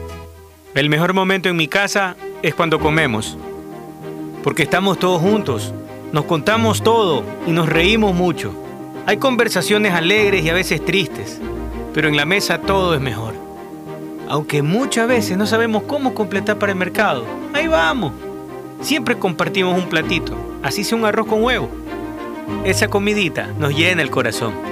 El mejor momento en mi casa es cuando comemos, porque estamos todos juntos Nos contamos todo y nos reímos mucho. Hay conversaciones alegres y a veces tristes, pero en la mesa todo es mejor. Aunque muchas veces no sabemos cómo completar para el mercado, ahí vamos. Siempre compartimos un platito, así sea un arroz con huevo. Esa comidita nos llena el corazón.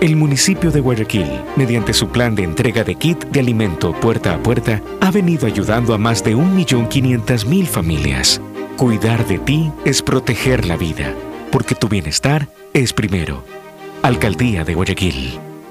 El municipio de Guayaquil, mediante su plan de entrega de kit de alimento puerta a puerta, ha venido ayudando a más de 1.500.000 familias. Cuidar de ti es proteger la vida, porque tu bienestar es primero. Alcaldía de Guayaquil.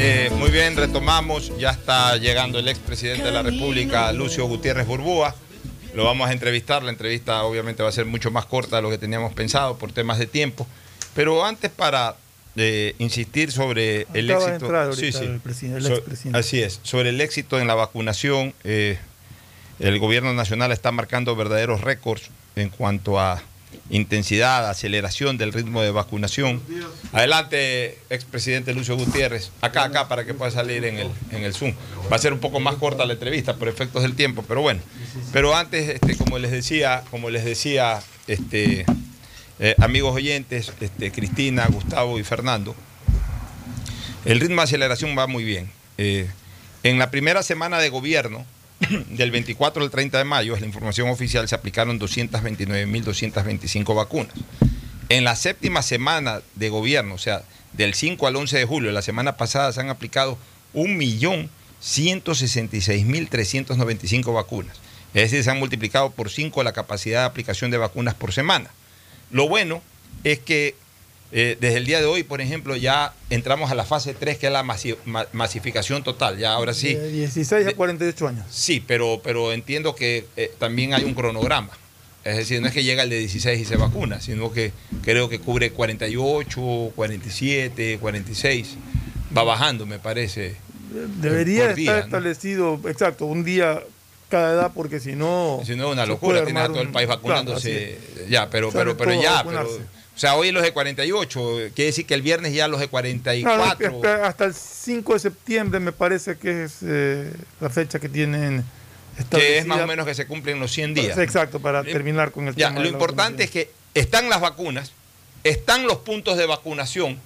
Eh, muy bien, retomamos. Ya está llegando el expresidente de la República, Lucio Gutiérrez Burbúa. Lo vamos a entrevistar. La entrevista obviamente va a ser mucho más corta de lo que teníamos pensado por temas de tiempo. Pero antes para eh, insistir sobre el Acaba éxito. entrar ahorita el presiden- el So- expresidente. así es. Sobre el éxito en la vacunación, eh, el gobierno nacional está marcando verdaderos récords en cuanto a intensidad, aceleración del ritmo de vacunación. Adelante, expresidente Lucio Gutiérrez. Acá, acá, para que pueda salir en el, en el Zoom. Va a ser un poco más corta la entrevista por efectos del tiempo, pero bueno. Pero antes, este, como les decía, como les decía, este, eh, amigos oyentes, este, Cristina, Gustavo y Fernando, el ritmo de aceleración va muy bien. Eh, en la primera semana de gobierno, del 24 al 30 de mayo, es la información oficial, se aplicaron 229.225 vacunas. En la séptima semana de gobierno, o sea, del 5 al 11 de julio, la semana pasada se han aplicado 1.166.395 vacunas. Es decir, se han multiplicado por 5 la capacidad de aplicación de vacunas por semana. Lo bueno es que eh, desde el día de hoy, por ejemplo, ya entramos a la fase 3, que es la masi- ma- masificación total. Ya ahora sí. De 16 a 48 años. Sí, pero, pero entiendo que eh, también hay un cronograma. Es decir, no es que llega el de 16 y se vacuna, sino que creo que cubre 48, 47, 46. Va bajando, me parece. Debería por estar establecido, exacto, un día cada edad, porque si no. Si no es una locura, puede tiene a todo el país vacunándose. ya, pero, pero, pero ya. Pero. O sea, hoy los de 48, quiere decir que el viernes ya los de No, no, 44. hasta, hasta el 5 de septiembre me parece que es eh, la fecha que tienen que es más o menos que se cumplen los 100 días. Exacto, para terminar con el Ya, tema. lo importante es que están las vacunas, están los puntos de vacunación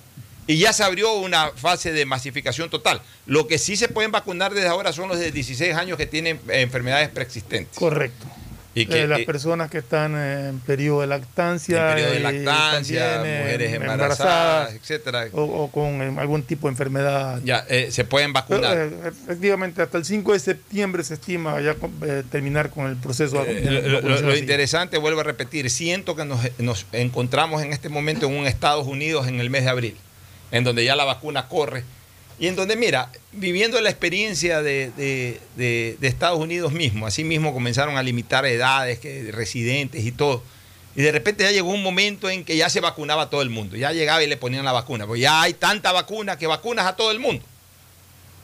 y ya se abrió una fase de masificación total. Lo que sí se pueden vacunar desde ahora son los de 16 años que tienen eh, enfermedades preexistentes. Correcto. Y que, Eh, las eh, personas que están en periodo de lactancia, en periodo de lactancia, eh, mujeres embarazadas, etcétera. o, o con eh, algún tipo de enfermedad. Ya, eh, se pueden vacunar. Pero, eh, efectivamente, hasta el 5 de septiembre se estima ya eh, terminar con el proceso de Eh, lo- lo, lo interesante, vuelvo a repetir, siento que nos, nos encontramos en este momento en un Estados Unidos en el mes de abril, en donde ya la vacuna corre y en donde, mira, viviendo la experiencia de, Estados Unidos mismo, así mismo comenzaron a limitar edades, que, residentes y todo. Y de repente ya llegó un momento en que ya se vacunaba todo el mundo, ya llegaba y le ponían la vacuna, pues ya hay tanta vacuna que vacunas a todo el mundo.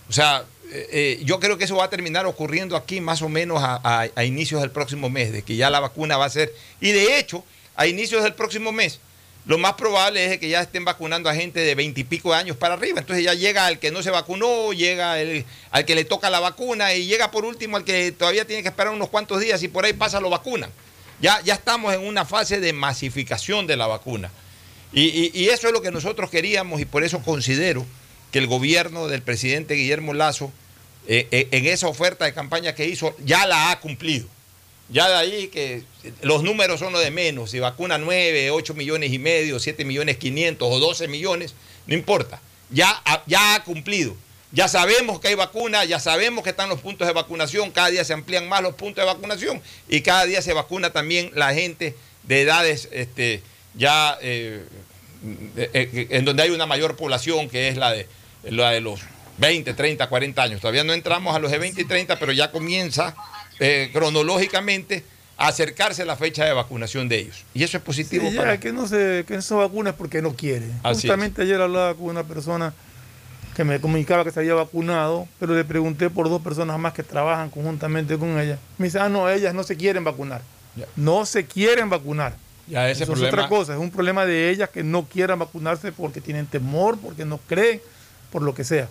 O sea, eh, eh, yo creo que eso va a terminar ocurriendo aquí más o menos a inicios del próximo mes, de que ya la vacuna va a ser. Y de hecho, a inicios del próximo mes, lo más probable es que ya estén vacunando a gente de veintipico años para arriba. Entonces ya llega al que no se vacunó, llega el- al que le toca la vacuna y llega por último al que todavía tiene que esperar unos cuantos días y por ahí pasa lo vacunan. Ya, ya estamos en una fase de masificación de la vacuna. Y, y- y eso es lo que nosotros queríamos y por eso considero que el gobierno del presidente Guillermo Lazo, eh, eh, en esa oferta de campaña que hizo, ya la ha cumplido. Ya de ahí que los números son lo de menos, si vacuna 9, 8 millones y medio, 7 millones 500 o 12 millones, no importa, ya, ya ha cumplido. Ya sabemos que hay vacuna, ya sabemos que están los puntos de vacunación, cada día se amplían más los puntos de vacunación y cada día se vacuna también la gente de edades este, ya eh, eh, eh, en donde hay una mayor población que es la de, la de los 20, 30, 40 años. Todavía no entramos a los de 20 y 30, pero ya comienza eh, cronológicamente a acercarse la fecha de vacunación de ellos. Y eso es positivo Sí, ya, para... que no se, que no se vacuna es porque no quiere. Así Justamente ayer hablaba con una persona que me comunicaba que se había vacunado, pero le pregunté por dos personas más que trabajan conjuntamente con ella. Me dice, ah, no, ellas no se quieren vacunar. No se quieren vacunar. Ya ese Eso problema- es otra cosa, es un problema de ellas que no quieran vacunarse porque tienen temor, porque no creen, por lo que sea.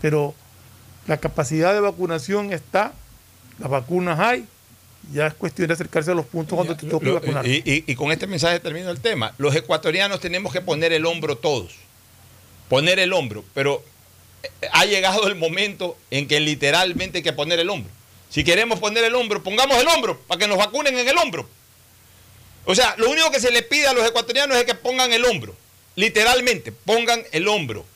Pero la capacidad de vacunación está, las vacunas hay, ya es cuestión de acercarse a los puntos cuando te toque vacunar. y, y- y con este mensaje termino el tema. Los ecuatorianos tenemos que poner el hombro todos. Poner el hombro. Pero eh, ha llegado el momento en que literalmente hay que poner el hombro. Si queremos poner el hombro, pongamos el hombro para que nos vacunen en el hombro. O sea, lo único que se le pide a los ecuatorianos es que pongan el hombro. Literalmente, pongan el hombro.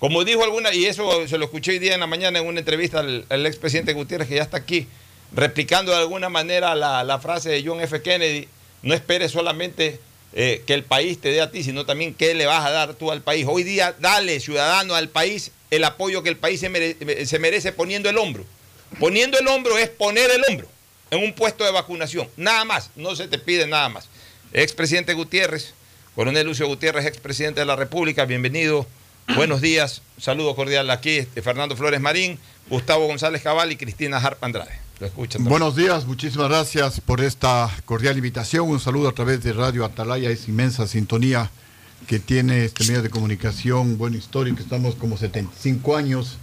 Como dijo alguna, y eso se lo escuché hoy día en la mañana en una entrevista al, al expresidente Gutiérrez, que ya está aquí, replicando de alguna manera la, frase de John F. Kennedy, no esperes solamente eh, que el país te dé a ti, sino también qué le vas a dar tú al país. Hoy día, dale, ciudadano, al país el apoyo que el país se, se merece poniendo el hombro. Poniendo el hombro es poner el hombro en un puesto de vacunación. Nada más, no se te pide nada más. Expresidente Gutiérrez, coronel Lucio Gutiérrez, expresidente de la República, bienvenido. Buenos días, saludo cordial aquí, este, Fernando Flores Marín, Gustavo González Cabal y Cristina Harp Andrade. Lo escuchan. Buenos días, muchísimas gracias por esta cordial invitación. Un saludo a través de Radio Atalaya, esa inmensa sintonía que tiene este medio de comunicación, bueno, histórico. Estamos como 75 años.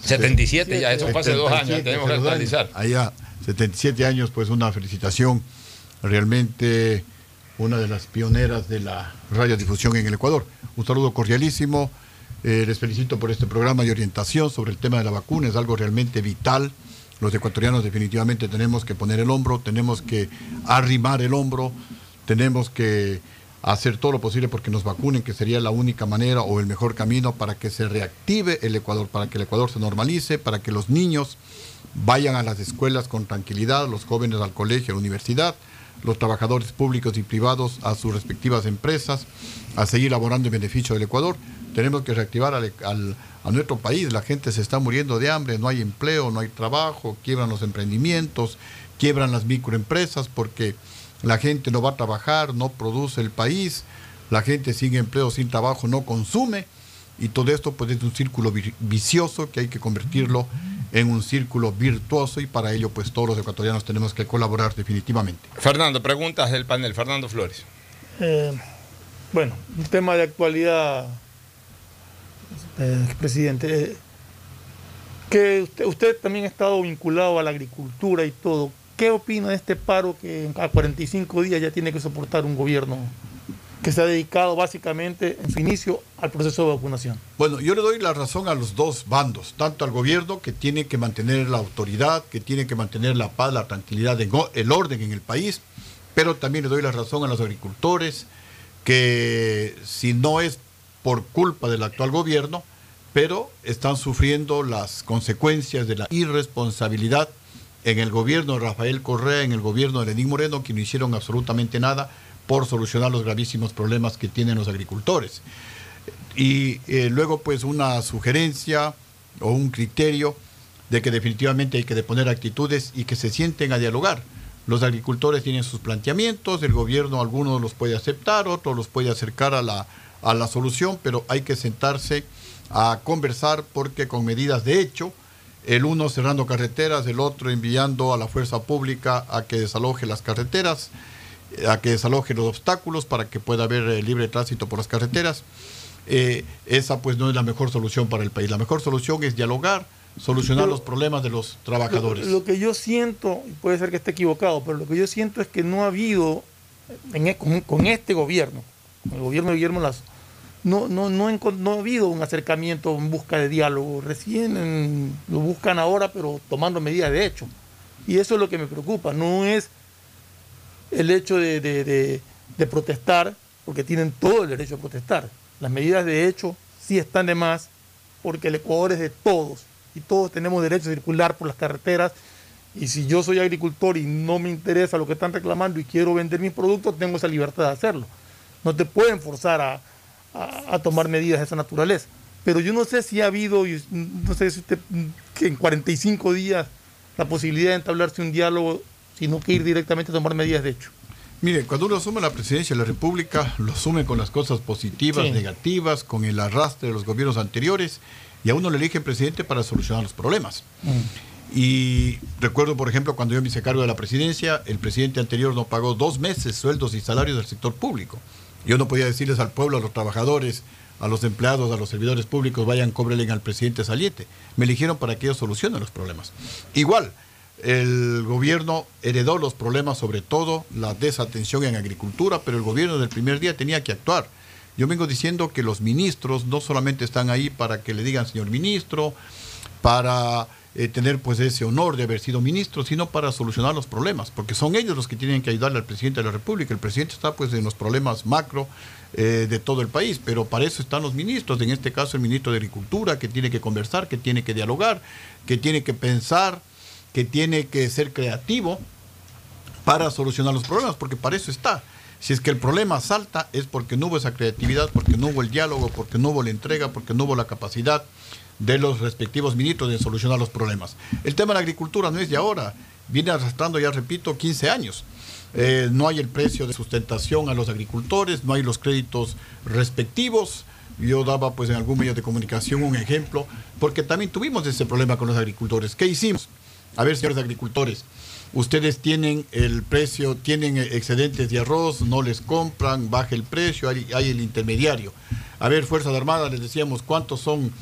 77 ya, eso fue hace dos años, 77, tenemos que actualizar. Allá, 77 años, pues una felicitación. Realmente una de las pioneras de la radiodifusión en el Ecuador. Un saludo cordialísimo. Eh, les felicito por este programa de orientación sobre el tema de la vacuna. Es algo realmente vital. Los ecuatorianos definitivamente tenemos que poner el hombro, tenemos que arrimar el hombro, tenemos que hacer todo lo posible porque nos vacunen, que sería la única manera o el mejor camino para que se reactive el Ecuador, para que el Ecuador se normalice, para que los niños vayan a las escuelas con tranquilidad, los jóvenes al colegio, a la universidad, los trabajadores públicos y privados a sus respectivas empresas, a seguir laborando en beneficio del Ecuador. Tenemos que reactivar al- al- a nuestro país. La gente se está muriendo de hambre, no hay empleo, no hay trabajo, quiebran los emprendimientos, quiebran las microempresas porque la gente no va a trabajar, no produce el país, la gente sin empleo, sin trabajo, no consume. Y todo esto pues es un círculo vi- vicioso que hay que convertirlo en un círculo virtuoso y para ello pues todos los ecuatorianos tenemos que colaborar definitivamente. Fernando, preguntas del panel. Fernando Flores. Eh, bueno, un tema de actualidad, eh, presidente. eh, que usted, usted también ha estado vinculado a la agricultura y todo. ¿Qué opina de este paro que a 45 días ya tiene que soportar un gobierno que se ha dedicado básicamente en su inicio al proceso de vacunación. Bueno, yo le doy la razón a los dos bandos, tanto al gobierno que tiene que mantener la autoridad, que tiene que mantener la paz, la tranquilidad, el orden en el país, pero también le doy la razón a los agricultores que si no es por culpa del actual gobierno, pero están sufriendo las consecuencias de la irresponsabilidad en el gobierno de Rafael Correa, en el gobierno de Lenín Moreno, que no hicieron absolutamente nada por solucionar los gravísimos problemas que tienen los agricultores. Y eh, luego pues una sugerencia o un criterio de que definitivamente hay que deponer actitudes y que se sienten a dialogar. Los agricultores tienen sus planteamientos, el gobierno algunos los puede aceptar, otros los puede acercar a la, a la solución, pero hay que sentarse a conversar porque con medidas de hecho, el uno cerrando carreteras, el otro enviando a la fuerza pública a que desaloje las carreteras, a que desaloje los obstáculos para que pueda haber eh, libre tránsito por las carreteras. Eh, esa pues no es la mejor solución para el país. La mejor solución es dialogar, solucionar los problemas de los trabajadores. Lo, que yo siento, puede ser que esté equivocado, pero lo que yo siento es que no ha habido en, e, con, este gobierno, el gobierno de Guillermo Lazo, no, no, no, no, ha habido un acercamiento en busca de diálogo. Recién lo buscan ahora, pero tomando medidas de hecho. Y eso es lo que me preocupa. No es el hecho de, protestar, porque tienen todo el derecho a protestar. Las medidas de hecho sí están de más, porque el Ecuador es de todos y todos tenemos derecho a circular por las carreteras. Y si yo soy agricultor y no me interesa lo que están reclamando y quiero vender mis productos, tengo esa libertad de hacerlo. No te pueden forzar a, tomar medidas de esa naturaleza. Pero yo no sé si ha habido, no sé si usted, que en 45 días la posibilidad de entablarse un diálogo sino que ir directamente a tomar medidas de hecho. Mire, cuando uno asume la presidencia de la República, lo asume con las cosas positivas, negativas, con el arrastre de los gobiernos anteriores, y a uno le elige presidente para solucionar los problemas. Mm. Y recuerdo, por ejemplo, cuando yo me hice cargo de la presidencia, el presidente anterior no pagó dos meses sueldos y salarios del sector público. Yo no podía decirles al pueblo, a los trabajadores, a los empleados, a los servidores públicos, vayan, cóbrenle al presidente saliente. Me eligieron para que ellos solucionen los problemas. Igual, el gobierno heredó los problemas, sobre todo la desatención en agricultura, pero el gobierno del primer día tenía que actuar. Yo vengo diciendo que los ministros no solamente están ahí para que le digan señor ministro, para eh, tener pues ese honor de haber sido ministro, sino para solucionar los problemas, porque son ellos los que tienen que ayudarle al presidente de la República. El presidente está pues en los problemas macro eh, de todo el país, pero para eso están los ministros, en este caso el ministro de Agricultura, que tiene que conversar, que tiene que dialogar, que tiene que pensar que tiene que ser creativo para solucionar los problemas, porque para eso está. Si es que el problema salta es porque no hubo esa creatividad, porque no hubo el diálogo, porque no hubo la entrega, porque no hubo la capacidad de los respectivos ministros de solucionar los problemas. El tema de la agricultura no es de ahora, viene arrastrando, ya repito, 15 años. Eh, no hay el precio de sustentación a los agricultores, no hay los créditos respectivos. Yo daba pues en algún medio de comunicación un ejemplo, porque también tuvimos ese problema con los agricultores. ¿Qué hicimos? A ver, señores agricultores, ustedes tienen el precio, tienen excedentes de arroz, no les compran, baja el precio, hay, el intermediario. A ver, Fuerzas Armadas, les decíamos, ¿cuántos son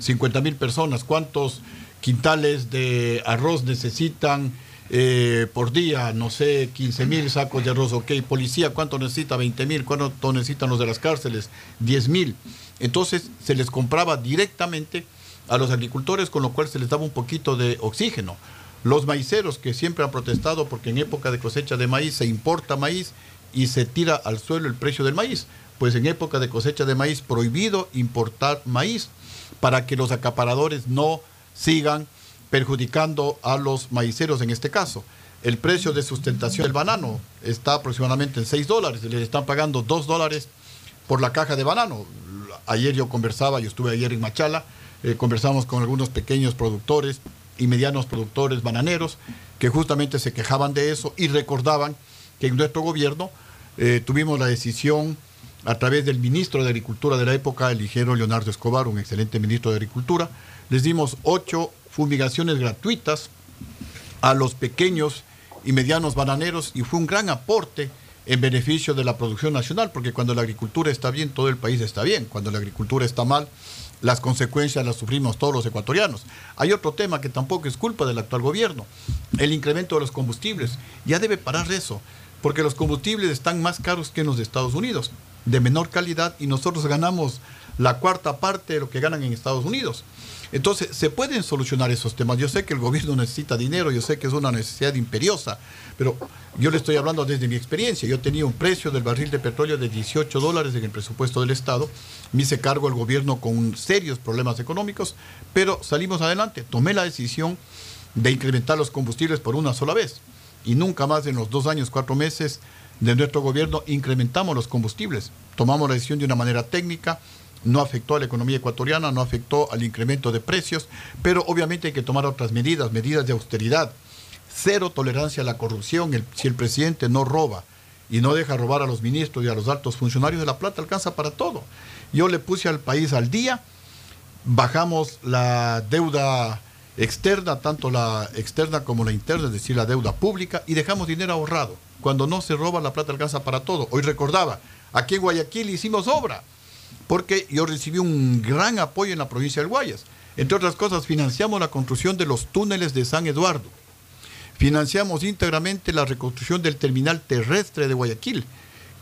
50 mil personas? ¿Cuántos quintales de arroz necesitan eh, por día? No sé, 15 mil sacos de arroz, ok. Policía, ¿cuánto necesita? 20 mil. ¿Cuánto necesitan los de las cárceles? 10 mil. Entonces se les compraba directamente a los agricultores, con lo cual se les daba un poquito de oxígeno. Los maiceros que siempre han protestado porque en época de cosecha de maíz se importa maíz y se tira al suelo el precio del maíz. Pues en época de cosecha de maíz prohibido importar maíz para que los acaparadores no sigan perjudicando a los maiceros en este caso. El precio de sustentación del banano está aproximadamente en 6 dólares, les están pagando 2 dólares por la caja de banano. Ayer yo conversaba, yo estuve ayer en Machala, eh, conversamos con algunos pequeños productores y medianos productores bananeros que justamente se quejaban de eso y recordaban que en nuestro gobierno eh, tuvimos la decisión a través del ministro de Agricultura de la época, el ligero Leonardo Escobar, un excelente ministro de Agricultura, les dimos ocho fumigaciones gratuitas a los pequeños y medianos bananeros y fue un gran aporte en beneficio de la producción nacional, porque cuando la agricultura está bien, todo el país está bien. Cuando la agricultura está mal, las consecuencias las sufrimos todos los ecuatorianos. Hay otro tema que tampoco es culpa del actual gobierno, el incremento de los combustibles. Ya debe parar eso, porque los combustibles están más caros que en los de Estados Unidos. De menor calidad y nosotros ganamos la cuarta parte de lo que ganan en Estados Unidos. Entonces, se pueden solucionar esos temas. Yo sé que el gobierno necesita dinero, yo sé que es una necesidad imperiosa, pero yo le estoy hablando desde mi experiencia. Yo tenía un precio del barril de petróleo de 18 dólares en el presupuesto del Estado. Me hice cargo el gobierno con serios problemas económicos, pero salimos adelante. Tomé la decisión de incrementar los combustibles por una sola vez. Y nunca más en los dos años, cuatro meses de nuestro gobierno incrementamos los combustibles. Tomamos la decisión de una manera técnica, no afectó a la economía ecuatoriana, no afectó al incremento de precios, pero obviamente hay que tomar otras medidas, medidas de austeridad. Cero tolerancia a la corrupción. Si el presidente no roba y no deja robar a los ministros y a los altos funcionarios de la plata, alcanza para todo. Yo le puse al país al día, bajamos la deuda externa, tanto la externa como la interna, es decir, la deuda pública, y dejamos dinero ahorrado. Cuando no se roba, la plata alcanza para todo. Hoy recordaba, aquí en Guayaquil hicimos obra, porque yo recibí un gran apoyo en la provincia del Guayas. Entre otras cosas, financiamos la construcción de los túneles de San Eduardo. Financiamos íntegramente la reconstrucción del terminal terrestre de Guayaquil,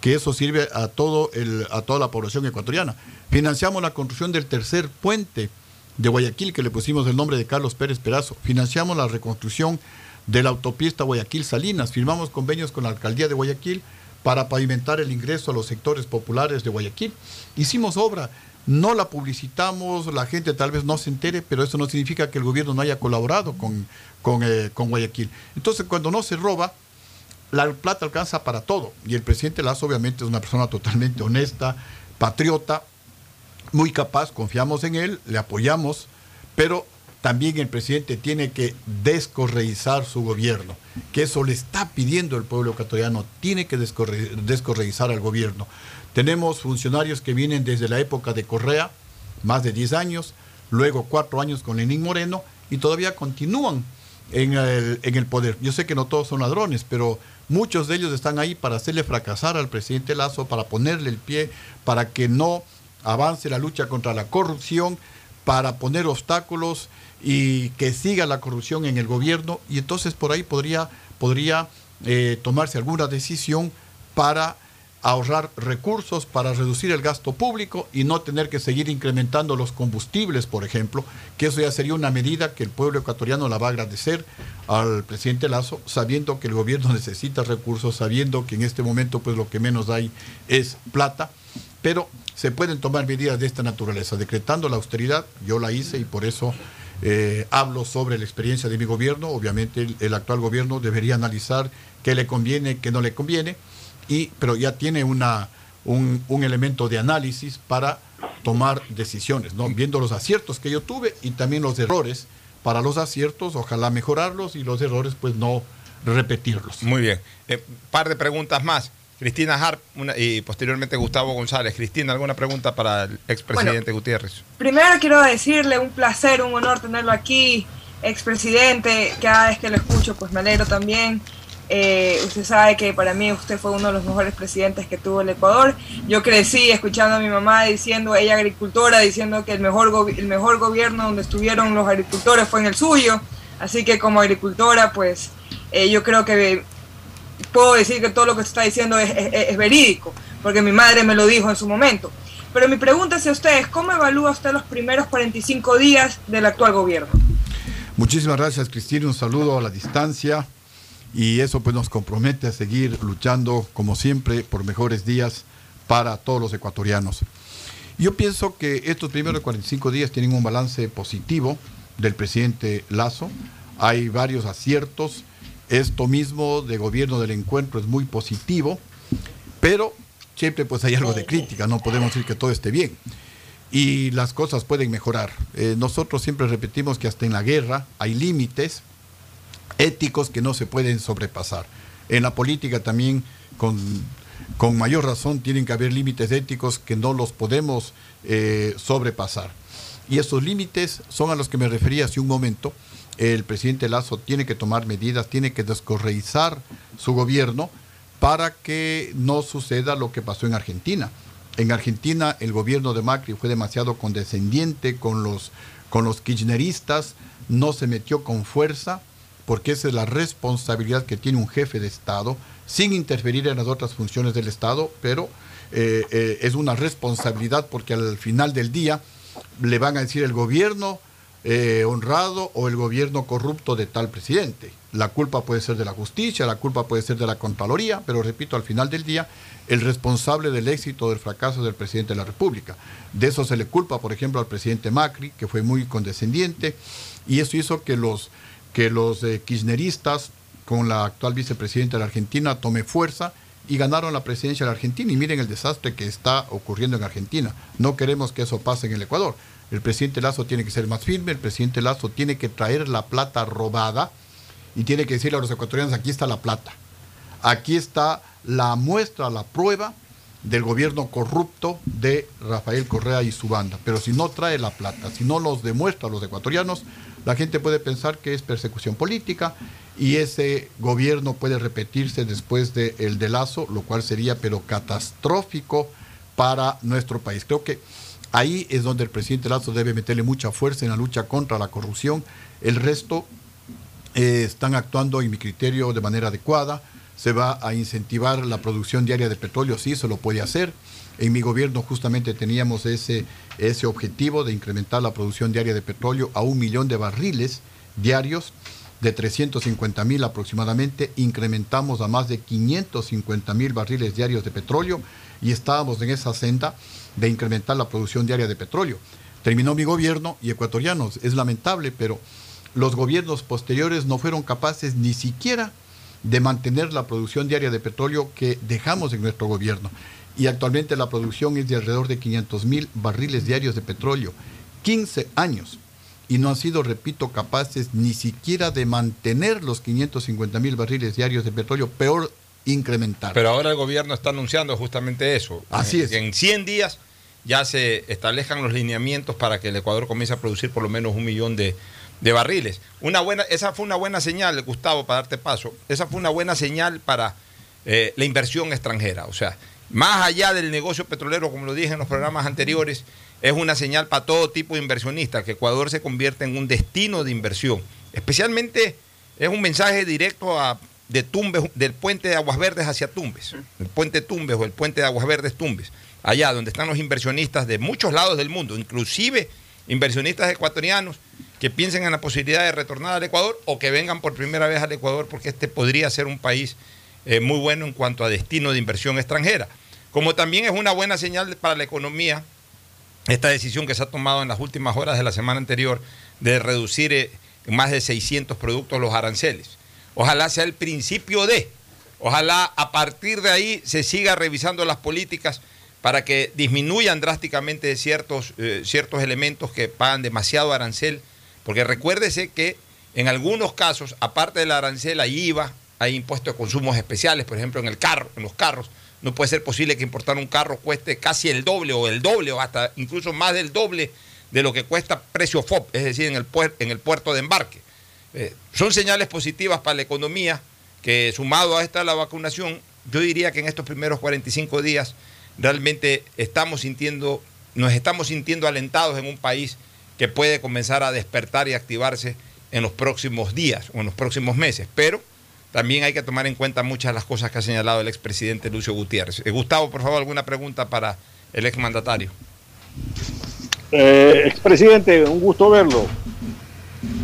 que eso sirve a, todo el, a toda la población ecuatoriana. Financiamos la construcción del tercer puente de Guayaquil, que le pusimos el nombre de Carlos Pérez Perazo. Financiamos la reconstrucción de la autopista Guayaquil-Salinas. Firmamos convenios con la alcaldía de Guayaquil para pavimentar el ingreso a los sectores populares de Guayaquil. Hicimos obra, no la publicitamos, la gente tal vez no se entere, pero eso no significa que el gobierno no haya colaborado con, con, eh, con Guayaquil. Entonces, cuando no se roba, la plata alcanza para todo. Y el presidente Lazo obviamente es una persona totalmente honesta, patriota, muy capaz, confiamos en él, le apoyamos, pero también el presidente tiene que descorreizar su gobierno, que eso le está pidiendo el pueblo ecuatoriano, tiene que descorre- descorreizar al gobierno. Tenemos funcionarios que vienen desde la época de Correa, más de 10 años, luego cuatro años con Lenín Moreno, y todavía continúan en el, en el poder. Yo sé que no todos son ladrones, pero muchos de ellos están ahí para hacerle fracasar al presidente Lazo, para ponerle el pie, para que no avance la lucha contra la corrupción, para poner obstáculos y que siga la corrupción en el gobierno. Y entonces por ahí podría, podría eh, tomarse alguna decisión para ahorrar recursos, para reducir el gasto público y no tener que seguir incrementando los combustibles, por ejemplo, que eso ya sería una medida que el pueblo ecuatoriano la va a agradecer al presidente Lazo, sabiendo que el gobierno necesita recursos, sabiendo que en este momento pues lo que menos hay es plata, pero se pueden tomar medidas de esta naturaleza, decretando la austeridad, yo la hice y por eso eh, hablo sobre la experiencia de mi gobierno, obviamente el, actual gobierno debería analizar qué le conviene, qué no le conviene, y, pero ya tiene una, un, un elemento de análisis para tomar decisiones, ¿no? viendo los aciertos que yo tuve y también los errores. Para los aciertos, ojalá mejorarlos y los errores, pues no repetirlos. Muy bien. Eh, par de preguntas más. Cristina Harp una- y posteriormente Gustavo González. Cristina, ¿alguna pregunta para el expresidente Gutiérrez? Primero quiero decirle un placer, un honor tenerlo aquí, expresidente. Cada vez que lo escucho, pues me alegro también. Eh, usted sabe que para mí usted fue uno de los mejores presidentes que tuvo el Ecuador. Yo crecí escuchando a mi mamá diciendo, ella agricultora, diciendo que el mejor, el mejor gobierno donde estuvieron los agricultores fue en el suyo. Así que como agricultora, pues eh, yo creo que puedo decir que todo lo que se está diciendo es, es- es verídico, porque mi madre me lo dijo en su momento. Pero mi pregunta hacia ustedes, ¿cómo evalúa usted los primeros 45 días del actual gobierno? Muchísimas gracias, Cristina. Un saludo a la distancia. Y eso pues nos compromete a seguir luchando, como siempre, por mejores días para todos los ecuatorianos. Yo pienso que estos primeros 45 días tienen un balance positivo del presidente Lazo. Hay varios aciertos. Esto mismo de gobierno del encuentro es muy positivo, pero siempre pues hay algo de crítica. No podemos decir que todo esté bien y las cosas pueden mejorar. Eh, nosotros siempre repetimos que hasta en la guerra hay límites éticos que no se pueden sobrepasar. En la política también, con, con mayor razón, tienen que haber límites éticos que no los podemos eh, sobrepasar. Y esos límites son a los que me refería hace un momento. El presidente Lazo tiene que tomar medidas, tiene que descorreizar su gobierno para que no suceda lo que pasó en Argentina. En Argentina el gobierno de Macri fue demasiado condescendiente con los, con los kirchneristas, no se metió con fuerza, porque esa es la responsabilidad que tiene un jefe de Estado, sin interferir en las otras funciones del Estado, pero eh, eh, es una responsabilidad porque al final del día le van a decir el gobierno eh, honrado o el gobierno corrupto de tal presidente. La culpa puede ser de la justicia, la culpa puede ser de la Contraloría, pero repito, al final del día, el responsable del éxito o del fracaso del presidente de la República. De eso se le culpa, por ejemplo, al presidente Macri, que fue muy condescendiente, y eso hizo que los, que los eh, kirchneristas, con la actual vicepresidenta de la Argentina, tome fuerza y ganaron la presidencia de la Argentina. Y miren el desastre que está ocurriendo en Argentina. No queremos que eso pase en el Ecuador. El presidente Lazo tiene que ser más firme, el presidente Lazo tiene que traer la plata robada y tiene que decirle a los ecuatorianos, aquí está la plata. Aquí está la muestra, la prueba del gobierno corrupto de Rafael Correa y su banda. Pero si no trae la plata, si no los demuestra a los ecuatorianos, la gente puede pensar que es persecución política y ese gobierno puede repetirse después del el de Lazo, lo cual sería pero catastrófico para nuestro país. Creo que ahí es donde el presidente Lazo debe meterle mucha fuerza en la lucha contra la corrupción. El resto eh, están actuando, en mi criterio, de manera adecuada. Se va a incentivar la producción diaria de petróleo, sí, se lo puede hacer. En mi gobierno justamente teníamos ese, ese objetivo de incrementar la producción diaria de petróleo a un millón de barriles diarios de 350 mil aproximadamente, incrementamos a más de 550 mil barriles diarios de petróleo y estábamos en esa senda de incrementar la producción diaria de petróleo. Terminó mi gobierno y ecuatorianos, es lamentable, pero los gobiernos posteriores no fueron capaces ni siquiera de mantener la producción diaria de petróleo que dejamos en nuestro gobierno. Y actualmente la producción es de alrededor de 500 mil barriles diarios de petróleo. 15 años y no han sido, repito, capaces ni siquiera de mantener los 550 mil barriles diarios de petróleo, peor incrementar. Pero ahora el gobierno está anunciando justamente eso. Así es. Que en 100 días ya se establezcan los lineamientos para que el Ecuador comience a producir por lo menos un millón de, de barriles. Una buena, esa fue una buena señal, Gustavo, para darte paso. Esa fue una buena señal para eh, la inversión extranjera. O sea, más allá del negocio petrolero, como lo dije en los programas anteriores, es una señal para todo tipo de inversionistas que Ecuador se convierte en un destino de inversión. Especialmente es un mensaje directo a, de Tumbes, del puente de Aguas Verdes hacia Tumbes, el puente Tumbes o el puente de Aguas Verdes Tumbes, allá donde están los inversionistas de muchos lados del mundo, inclusive inversionistas ecuatorianos que piensen en la posibilidad de retornar al Ecuador o que vengan por primera vez al Ecuador porque este podría ser un país eh, muy bueno en cuanto a destino de inversión extranjera. Como también es una buena señal para la economía esta decisión que se ha tomado en las últimas horas de la semana anterior de reducir eh, más de 600 productos los aranceles. Ojalá sea el principio de, ojalá a partir de ahí se siga revisando las políticas para que disminuyan drásticamente ciertos, eh, ciertos elementos que pagan demasiado arancel, porque recuérdese que en algunos casos, aparte del arancel, hay IVA, hay impuestos de consumos especiales, por ejemplo, en el carro, en los carros, no puede ser posible que importar un carro cueste casi el doble o el doble o hasta incluso más del doble de lo que cuesta precio FOB, es decir, en el, en el puerto de embarque. Eh, son señales positivas para la economía que sumado a esta la vacunación, yo diría que en estos primeros 45 días realmente estamos sintiendo, nos estamos sintiendo alentados en un país que puede comenzar a despertar y activarse en los próximos días o en los próximos meses. Pero también hay que tomar en cuenta muchas de las cosas que ha señalado el expresidente Lucio Gutiérrez. Eh, Gustavo, por favor, alguna pregunta para el exmandatario. Eh, expresidente, un gusto verlo.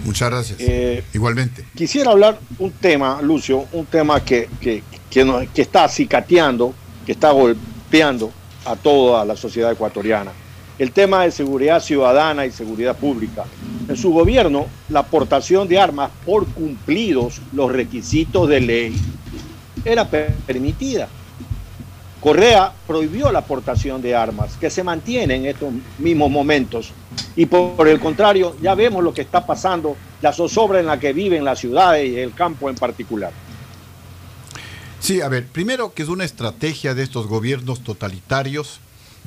Muchas gracias. Eh, Igualmente. Quisiera hablar un tema, Lucio, un tema que, que, que, nos- que está cicateando, que está golpeando a toda la sociedad ecuatoriana. El tema de seguridad ciudadana y seguridad pública. En su gobierno, la aportación de armas por cumplidos los requisitos de ley era per- permitida. Correa prohibió la aportación de armas, que se mantiene en estos mismos momentos. Y por el contrario, ya vemos lo que está pasando, la zozobra en la que viven las ciudades y el campo en particular. Sí, a ver, primero que es una estrategia de estos gobiernos totalitarios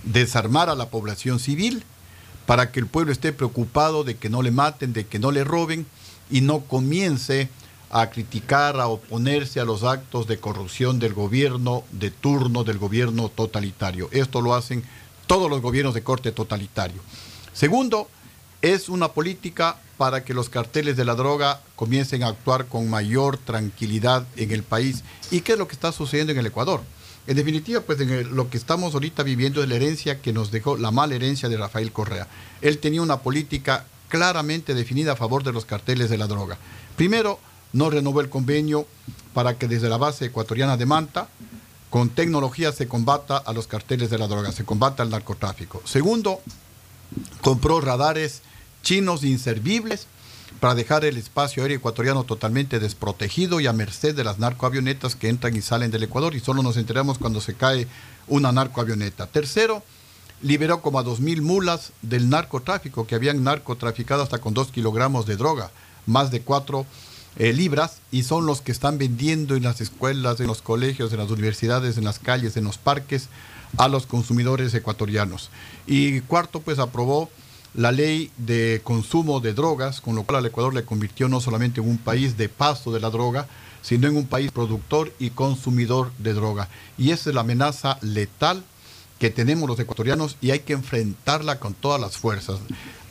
desarmar a la población civil para que el pueblo esté preocupado de que no le maten, de que no le roben y no comience a criticar, a oponerse a los actos de corrupción del gobierno de turno, del gobierno totalitario. Esto lo hacen todos los gobiernos de corte totalitario. Segundo, es una política para que los carteles de la droga comiencen a actuar con mayor tranquilidad en el país. ¿Y qué es lo que está sucediendo en el Ecuador? En definitiva, pues lo que estamos ahorita viviendo es la herencia que nos dejó, la mala herencia de Rafael Correa. Él tenía una política claramente definida a favor de los carteles de la droga. Primero, no renovó el convenio para que desde la base ecuatoriana de Manta, con tecnología se combata a los carteles de la droga, se combata al narcotráfico. Segundo, compró radares chinos inservibles para dejar el espacio aéreo ecuatoriano totalmente desprotegido y a merced de las narcoavionetas que entran y salen del Ecuador y solo nos enteramos cuando se cae una narcoavioneta. Tercero, liberó como a 2.000 mulas del narcotráfico que habían narcotraficado hasta con 2 kilogramos de droga, más de 4 libras, y son los que están vendiendo en las escuelas, en los colegios, en las universidades, en las calles, en los parques, a los consumidores ecuatorianos. Y cuarto, pues aprobó la ley de consumo de drogas, con lo cual al Ecuador le convirtió no solamente en un país de paso de la droga, sino en un país productor y consumidor de droga. Y esa es la amenaza letal que tenemos los ecuatorianos y hay que enfrentarla con todas las fuerzas.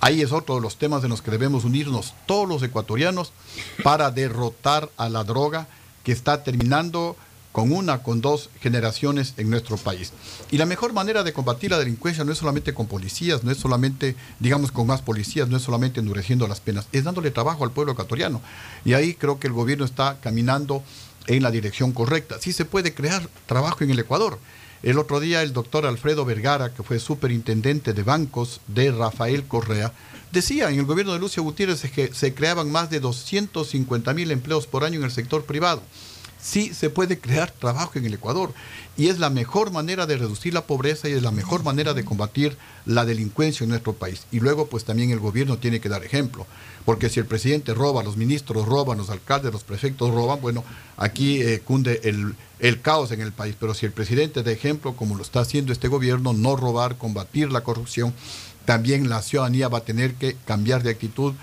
Ahí es otro de los temas en los que debemos unirnos todos los ecuatorianos para derrotar a la droga que está terminando con una, con dos generaciones en nuestro país. Y la mejor manera de combatir la delincuencia no es solamente con policías, no es solamente, digamos, con más policías, no es solamente endureciendo las penas, es dándole trabajo al pueblo ecuatoriano. Y ahí creo que el gobierno está caminando en la dirección correcta. Sí se puede crear trabajo en el Ecuador. El otro día el doctor Alfredo Vergara, que fue superintendente de bancos de Rafael Correa, decía en el gobierno de Lucio Gutiérrez que se creaban más de 250 mil empleos por año en el sector privado. Sí se puede crear trabajo en el Ecuador y es la mejor manera de reducir la pobreza y es la mejor manera de combatir la delincuencia en nuestro país. Y luego pues también el gobierno tiene que dar ejemplo, porque si el presidente roba, los ministros roban, los alcaldes, los prefectos roban, bueno, aquí eh, cunde el, el caos en el país. Pero si el presidente da ejemplo, como lo está haciendo este gobierno, no robar, combatir la corrupción, también la ciudadanía va a tener que cambiar de actitud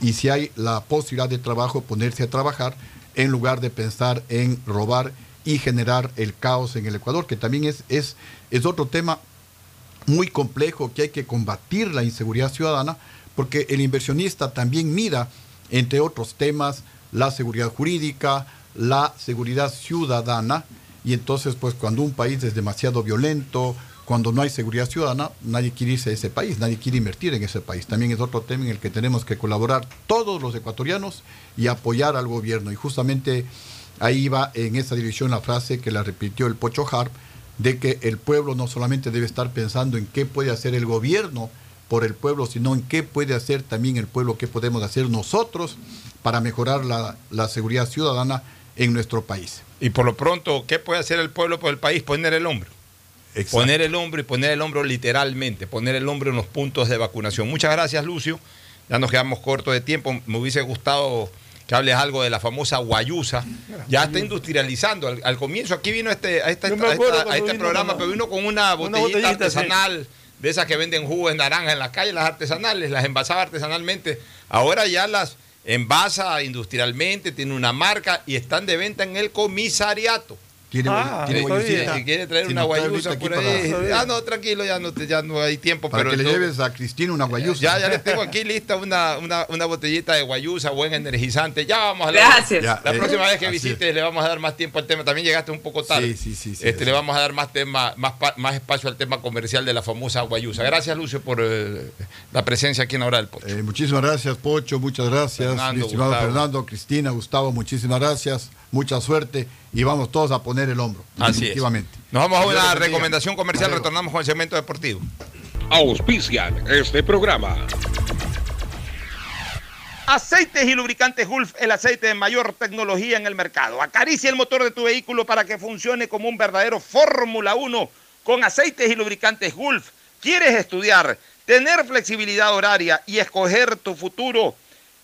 y si hay la posibilidad de trabajo, ponerse a trabajar en lugar de pensar en robar y generar el caos en el Ecuador, que también es, es, es otro tema muy complejo que hay que combatir la inseguridad ciudadana, porque el inversionista también mira, entre otros temas, la seguridad jurídica, la seguridad ciudadana, y entonces pues cuando un país es demasiado violento, cuando no hay seguridad ciudadana, nadie quiere irse a ese país, nadie quiere invertir en ese país. También es otro tema en el que tenemos que colaborar todos los ecuatorianos y apoyar al gobierno. Y justamente ahí va en esa dirección la frase que la repitió el Pocho Harp, de que el pueblo no solamente debe estar pensando en qué puede hacer el gobierno por el pueblo, sino en qué puede hacer también el pueblo, qué podemos hacer nosotros para mejorar la, la seguridad ciudadana en nuestro país. Y por lo pronto, ¿qué puede hacer el pueblo por el país? Poner el hombro. Exacto. Poner el hombro y poner el hombro literalmente, poner el hombro en los puntos de vacunación. Muchas gracias, Lucio. Ya nos quedamos cortos de tiempo. Me hubiese gustado que hables algo de la famosa guayusa. Ya está industrializando. Al, al comienzo aquí vino este, a, esta- esta- este programa, pero vino con una botellita, botellita, sí. artesanal. De esas que venden jugos de naranja en la calle, las artesanales, las envasaba artesanalmente. Ahora ya las envasa industrialmente, tiene una marca y están de venta en el comisariato. ¿Tiene, Ah, tiene. Si quiere traer Si una guayusa por aquí ahí. para- Ah, no, tranquilo, ya no, te- ya no hay tiempo. Para pero que le no- lleves a Cristina una guayusa. Ya, ya les tengo aquí lista una, una, una botellita de guayusa, buen energizante. Ya vamos a hablar. Gracias. Ya, La eh, próxima vez que es. visites le vamos a dar más tiempo al tema. También llegaste un poco tarde. Sí, sí, sí, sí, este, le vamos a dar más tema, más, más espacio al tema comercial de la famosa guayusa. Gracias, Lucio, por eh, la presencia aquí en Hora del Pocho. Eh, muchísimas gracias, Pocho, muchas gracias. Fernando, mi estimado Gustavo. Fernando, Cristina, Gustavo, muchísimas gracias. Mucha suerte y vamos todos a poner el hombro. Así es. Nos vamos a una recomendación comercial. Retornamos con el segmento deportivo. Auspician este programa. Aceites y lubricantes Gulf, el aceite de mayor tecnología en el mercado. Acaricia el motor de tu vehículo para que funcione como un verdadero Fórmula 1 con aceites y lubricantes Gulf. ¿Quieres estudiar, tener flexibilidad horaria y escoger tu futuro?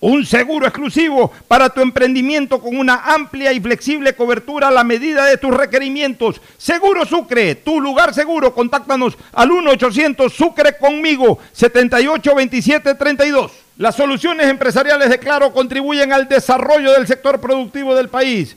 un seguro exclusivo para tu emprendimiento con una amplia y flexible cobertura a la medida de tus requerimientos. Seguro Sucre, tu lugar seguro. Contáctanos al 1-800 Sucre conmigo, 782732. Las soluciones empresariales de Claro contribuyen al desarrollo del sector productivo del país.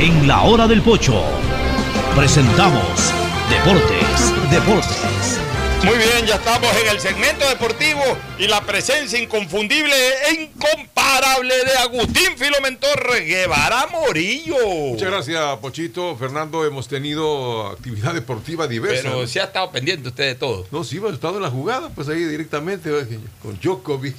En la hora del pocho presentamos Deportes, Deportes. Muy bien, ya estamos en el segmento deportivo y la presencia inconfundible e incomparable de Agustín Filomentor Guevara Morillo. Muchas gracias, Pochito. Fernando, hemos tenido actividad deportiva diversa. Pero se ha estado pendiente usted de todo. No, sí, hemos estado en la jugada, pues ahí directamente con Djokovic,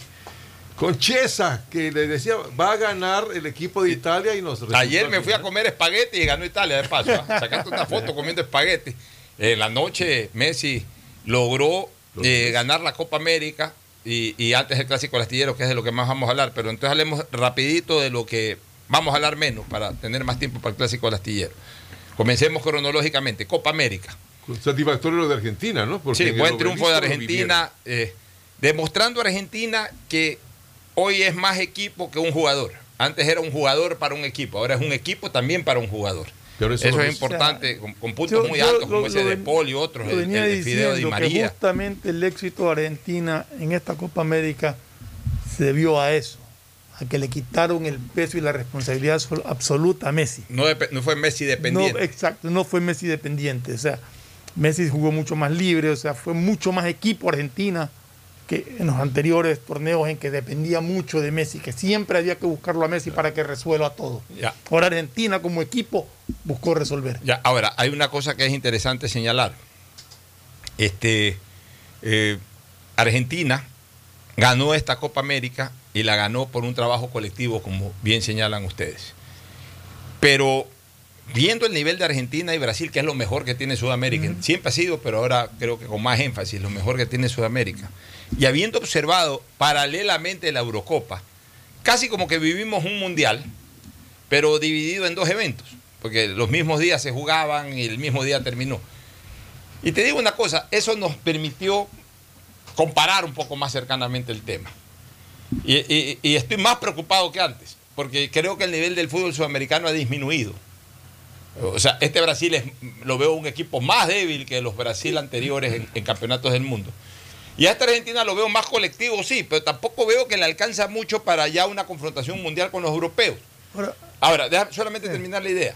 con Chiesa, que le decía, va a ganar el equipo de Italia y nos Ayer me fui a comer espagueti y ganó Italia de paso. ¿ah? Sacaste una foto comiendo espagueti. En la noche Messi logró eh, ganar la Copa América y, y antes el Clásico del Astillero, que es de lo que más vamos a hablar. Pero entonces hablemos rapidito de lo que vamos a hablar menos para tener más tiempo para el Clásico del Astillero. Comencemos cronológicamente. Copa América. Satisfactorio lo de Argentina, ¿no? Porque sí, en buen triunfo de. Argentina, eh, demostrando a Argentina que hoy es más equipo que un jugador. Antes era un jugador para un equipo, ahora es un equipo también para un jugador. Pero eso eso es importante, con, con puntos yo- muy yo altos lo- como ese lo de ven- Paul y otros, el, venía el de Fideo Di diciendo que María. justamente el éxito de Argentina en esta Copa América se debió a eso, a que le quitaron el peso y la responsabilidad sol- absoluta a Messi. No, fue Messi No, dependiente. exacto, no fue Messi dependiente. O sea, Messi jugó mucho más libre, o sea, fue mucho más equipo Argentina que en los anteriores torneos en que dependía mucho de Messi, que siempre había que buscarlo a Messi para que resuelva todo. Ya. Ahora Argentina como equipo buscó resolver. Ya, ahora, hay una cosa que es interesante señalar. Este, eh, Argentina ganó esta Copa América y la ganó por un trabajo colectivo, como bien señalan ustedes. Pero viendo el nivel de Argentina y Brasil, que es lo mejor que tiene Sudamérica, siempre ha sido, pero ahora creo que con más énfasis, lo mejor que tiene Sudamérica, y habiendo observado paralelamente la Eurocopa, casi como que vivimos un mundial, pero dividido en dos eventos, porque los mismos días se jugaban y el mismo día terminó. Y te digo una cosa, eso nos permitió comparar un poco más cercanamente el tema. Y, estoy más preocupado que antes, porque creo que el nivel del fútbol sudamericano ha disminuido. O sea, este Brasil lo veo un equipo más débil que los Brasil anteriores en campeonatos del mundo. Y a esta Argentina lo veo más colectivo, sí, pero tampoco veo que le alcanza mucho para ya una confrontación mundial con los europeos. Ahora, solamente terminar la idea.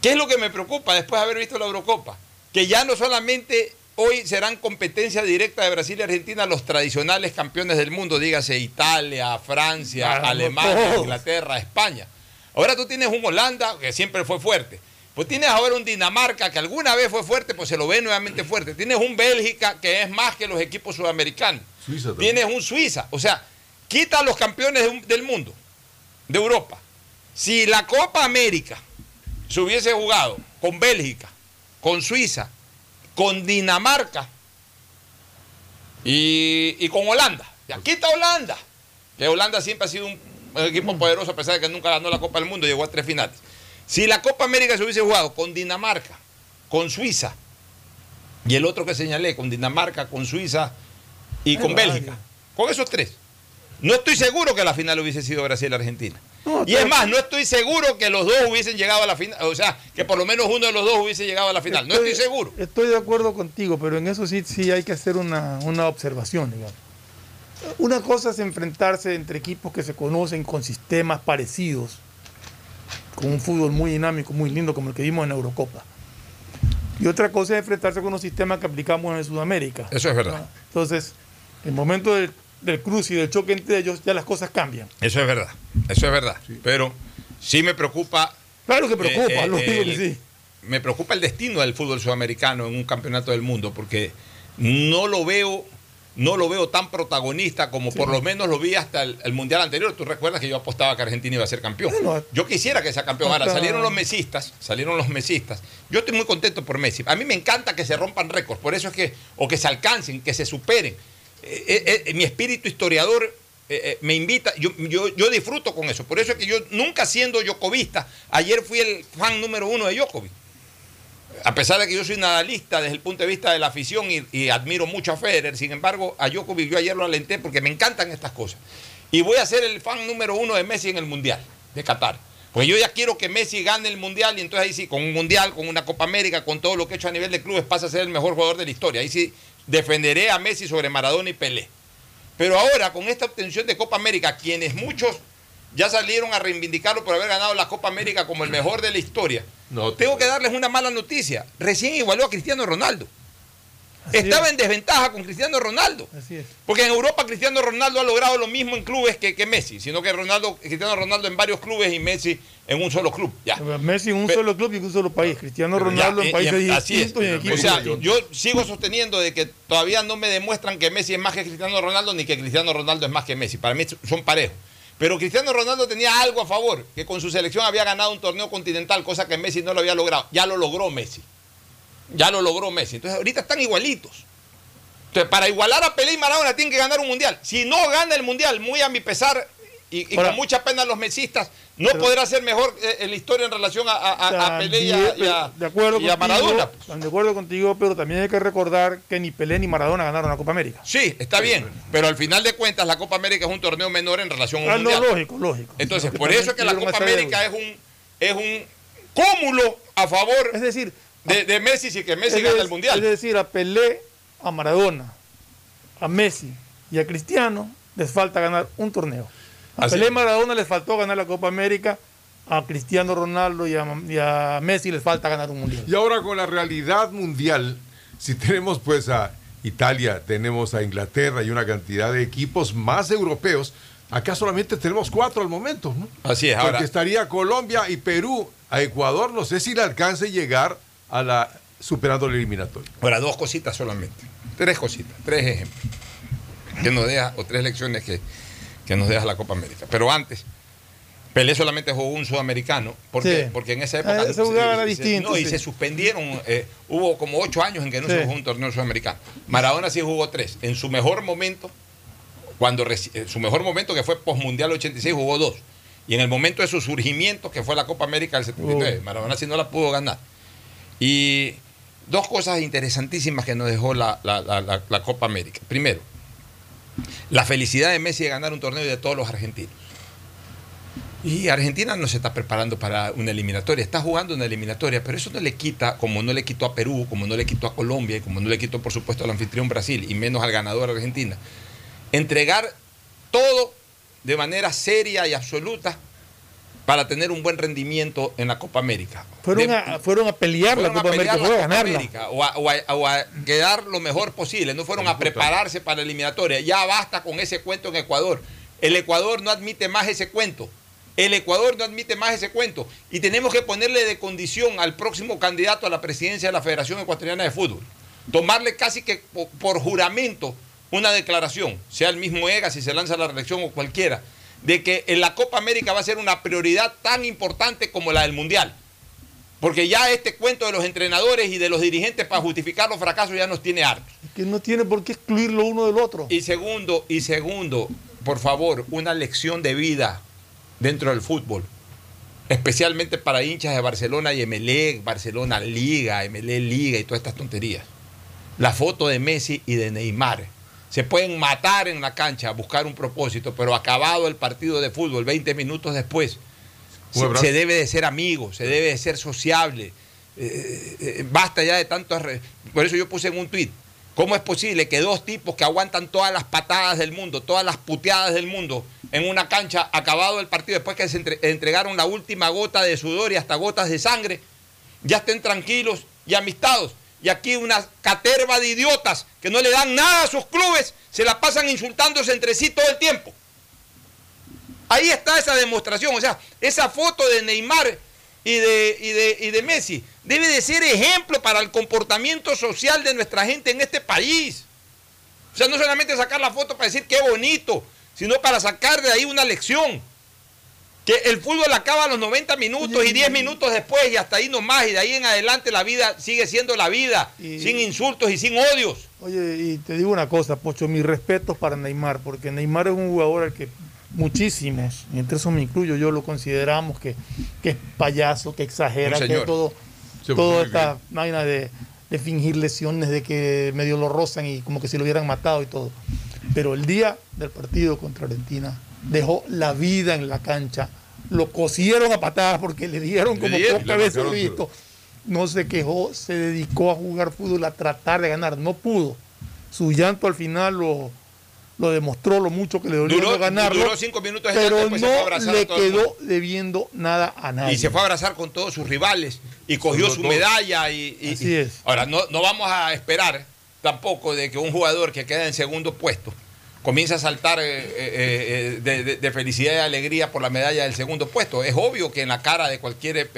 ¿Qué es lo que me preocupa después de haber visto la Eurocopa? Que ya no solamente hoy serán competencia directa de Brasil y Argentina los tradicionales campeones del mundo, dígase Italia, Francia, Alemania. Inglaterra, España. Ahora tú tienes un Holanda que siempre fue fuerte. Pues tienes ahora un Dinamarca que alguna vez fue fuerte, pues se lo ve nuevamente fuerte. Tienes un Bélgica que es más que los equipos sudamericanos. Suiza también. Tienes un Suiza. O sea, quita a los campeones de un- del mundo, de Europa. Si la Copa América se hubiese jugado con Bélgica, con Suiza, con Dinamarca y, y con Holanda, ya quita Holanda, que Holanda siempre ha sido un, equipo poderoso a pesar de que nunca ganó la Copa del Mundo, llegó a tres finales. Si la Copa América se hubiese jugado con Dinamarca, con Suiza y el otro que señalé, con Dinamarca, con Suiza y con Bélgica, con esos tres. No estoy seguro que la final hubiese sido Brasil-Argentina. Y es más, no estoy seguro que los dos hubiesen llegado a la final, o sea, que por lo menos uno de los dos hubiese llegado a la final. No estoy seguro. Estoy de acuerdo contigo, pero en eso sí, sí hay que hacer una, una observación, digamos. Una cosa es enfrentarse entre equipos que se conocen con sistemas parecidos con un fútbol muy dinámico, muy lindo como el que vimos en Eurocopa. Y otra cosa es enfrentarse con los sistemas que aplicamos en Sudamérica. Eso es verdad. Entonces, en el momento del, del cruce y del choque entre ellos, ya las cosas cambian. Eso es verdad, eso es verdad. Pero sí me preocupa. Claro que preocupa, eh, eh, lo digo que sí. Me preocupa el destino del fútbol sudamericano en un campeonato del mundo, porque no lo veo, no lo veo tan protagonista como por lo menos lo vi hasta el, el mundial anterior. Tú recuerdas que yo apostaba que Argentina iba a ser campeón. yo quisiera que sea campeón. Ahora salieron los mesistas, salieron los mesistas. Yo estoy muy contento por Messi. A mí me encanta que se rompan récords, por eso es que, o que se alcancen, que se superen. Eh, eh, eh, mi espíritu historiador me invita, yo, yo, yo disfruto con eso. Por eso es que yo, nunca siendo Jocovista, ayer fui el fan número uno de Djokovic. A pesar de que yo soy nadalista desde el punto de vista de la afición y, admiro mucho a Federer, sin embargo, a Djokovic yo ayer lo alenté porque me encantan estas cosas. Y voy a ser el fan número uno de Messi en el Mundial de Qatar. Pues yo ya quiero que Messi gane el Mundial y entonces ahí sí, con un Mundial, con una Copa América, con todo lo que he hecho a nivel de clubes, pasa a ser el mejor jugador de la historia. Ahí sí defenderé a Messi sobre Maradona y Pelé. Pero ahora, con esta obtención de Copa América, quienes muchos ya salieron a reivindicarlo por haber ganado la Copa América como el mejor de la historia, tengo que darles una mala noticia. Recién igualó a Cristiano Ronaldo. Estaba en desventaja con Cristiano Ronaldo. Así es. Porque en Europa Cristiano Ronaldo ha logrado lo mismo en clubes que, que Messi, sino que Ronaldo, Cristiano Ronaldo en varios clubes y Messi en un solo club. Ya. Messi en un solo club y en un solo país. Cristiano Ronaldo ya, en y- países y así es. distintos y en equipos O sea, yo sigo sosteniendo de que todavía no me demuestran que Messi es más que Cristiano Ronaldo ni que Cristiano Ronaldo es más que Messi. Para mí son parejos. Pero Cristiano Ronaldo tenía algo a favor, que con su selección había ganado un torneo continental, cosa que Messi no lo había logrado. Ya lo logró Messi. Ya lo logró Messi. Entonces ahorita están igualitos. Entonces, para igualar a Pelé y Maradona tienen que ganar un mundial. Si no gana el mundial, muy a mi pesar y, y Ahora- con mucha pena los mesistas, no Pero- podrá ser mejor eh, en la historia en relación a, a- a- a Pelé y a, y a- de acuerdo y contigo, Maradona. están de acuerdo contigo, pero también hay que recordar que ni Pelé ni Maradona ganaron la Copa América. Sí, está bien, pero al final de cuentas la Copa América es un torneo menor en relación a un Ah, no, mundial. lógico, lógico. Entonces, por eso es que la Copa América es un es un cúmulo a favor es decir, de, de Messi si que Messi es, gana el mundial. es decir, a Pelé, a Maradona, a Messi y a Cristiano les falta ganar un torneo. A Pelé. Maradona les faltó ganar la Copa América, a Cristiano Ronaldo y a, y a Messi les falta ganar un mundial. Y ahora con la realidad mundial, si tenemos pues a Italia, tenemos a Inglaterra y una cantidad de equipos más europeos, acá solamente tenemos cuatro al momento, ¿no? Así es, Porque ahora estaría Colombia y Perú. A Ecuador no sé si le alcance llegar a la superando el eliminatorio. Ahora, dos cositas solamente. Tres cositas, tres ejemplos. Que nos deja, o tres lecciones que, que nos deja la Copa América. Pero antes, Pelé solamente jugó un sudamericano, porque, Sí. porque en esa época. Ah, ese jugaba era se- distinto, no, y se suspendieron. eh, hubo como ocho años en que no Sí. se jugó un torneo sudamericano. Maradona sí jugó tres. En su mejor momento, cuando en su mejor momento, que fue postmundial 86, jugó dos. Y en el momento de su surgimiento, que fue la Copa América del 79, Maradona sí no la pudo ganar. Y dos cosas interesantísimas que nos dejó la- la- la Copa América. Primero, la felicidad de Messi de ganar un torneo y de todos los argentinos. Y Argentina no se está preparando para una eliminatoria, está jugando una eliminatoria, pero eso no le quita, como no le quitó a Perú, como no le quitó a Colombia y como no le quitó, por supuesto, al anfitrión Brasil y menos al ganador Argentina, entregar todo de manera seria y absoluta para tener un buen rendimiento en la Copa América. Fueron, De- a, fueron a pelear la fueron a Copa América, pelear la fueron a ganarla. América, o, a, o a- o a quedar lo mejor posible. No fueron a prepararse para la eliminatoria. Ya basta con ese cuento en Ecuador. El Ecuador no admite más ese cuento. El Ecuador no admite más ese cuento. Y tenemos que ponerle de condición al próximo candidato a la presidencia de la Federación Ecuatoriana de Fútbol. Tomarle casi que po- por, juramento una declaración, sea el mismo EGA si se lanza la reelección o cualquiera, de que en la Copa América va a ser una prioridad tan importante como la del Mundial. Porque ya este cuento de los entrenadores y de los dirigentes para justificar los fracasos ya nos tiene hartos. Que no tiene por qué excluir lo uno del otro. Y segundo, y segundo, por favor, una lección de vida dentro del fútbol. Especialmente para hinchas de Barcelona y Emelec, Barcelona Liga, Emelec Liga y todas estas tonterías. La foto de Messi y de Neymar. Se pueden matar en la cancha, buscar un propósito, pero acabado el partido de fútbol, 20 minutos después, se, debe de ser amigo, se debe de ser sociable. Eh, eh, basta ya de tantos... Por eso yo puse en un tuit, ¿cómo es posible que dos tipos que aguantan todas las patadas del mundo, todas las puteadas del mundo, en una cancha acabado el partido, después que se entre- entregaron la última gota de sudor y hasta gotas de sangre, ya estén tranquilos y amistados. Y aquí una caterva de idiotas que no le dan nada a sus clubes, se la pasan insultándose entre sí todo el tiempo. Ahí está esa demostración, o sea, esa foto de Neymar y de, y de, y de Messi debe de ser ejemplo para el comportamiento social de nuestra gente en este país. O sea, no solamente sacar la foto para decir qué bonito, sino para sacar de ahí una lección. Que el fútbol acaba a los 90 minutos y 10 minutos después y hasta ahí nomás y de ahí en adelante la vida sigue siendo la vida, sin insultos y sin odios. Oye, y te digo una cosa, Pocho, mis respetos para Neymar, porque Neymar es un jugador al que muchísimos, y entre esos me incluyo, yo lo consideramos que, que es payaso, que exagera, que todo, Sí, toda esta vaina de, de fingir lesiones, de que medio lo rozan y como que si lo hubieran matado y todo. Pero el día del partido contra Argentina dejó la vida en la cancha, lo cosieron a patadas porque le dieron como pocas veces visto. No se quejó, se dedicó a jugar fútbol, a tratar de ganar. No pudo. Su llanto al final lo, lo demostró lo mucho que le dolió Duró, ganarlo. duró cinco minutos pero se no le quedó debiendo nada a nadie. Y se fue a abrazar con todos sus rivales y cogió su medalla. Y, y- Así y- es. Ahora, no, no vamos a esperar tampoco de que un jugador que queda en segundo puesto comience a saltar eh, eh, eh, de, felicidad y alegría por la medalla del segundo puesto. Es obvio que en la cara de cualquier,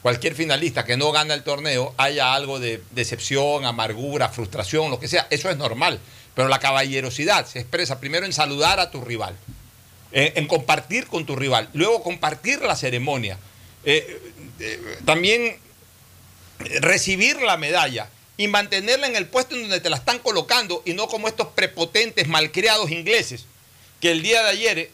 cualquier finalista que no gana el torneo haya algo de decepción, amargura, frustración, lo que sea. Eso es normal. Pero la caballerosidad se expresa primero en saludar a tu rival en, compartir con tu rival, luego compartir la ceremonia, también recibir la medalla y mantenerla en el puesto en donde te la están colocando y no como estos prepotentes malcriados ingleses que el día de ayer eh,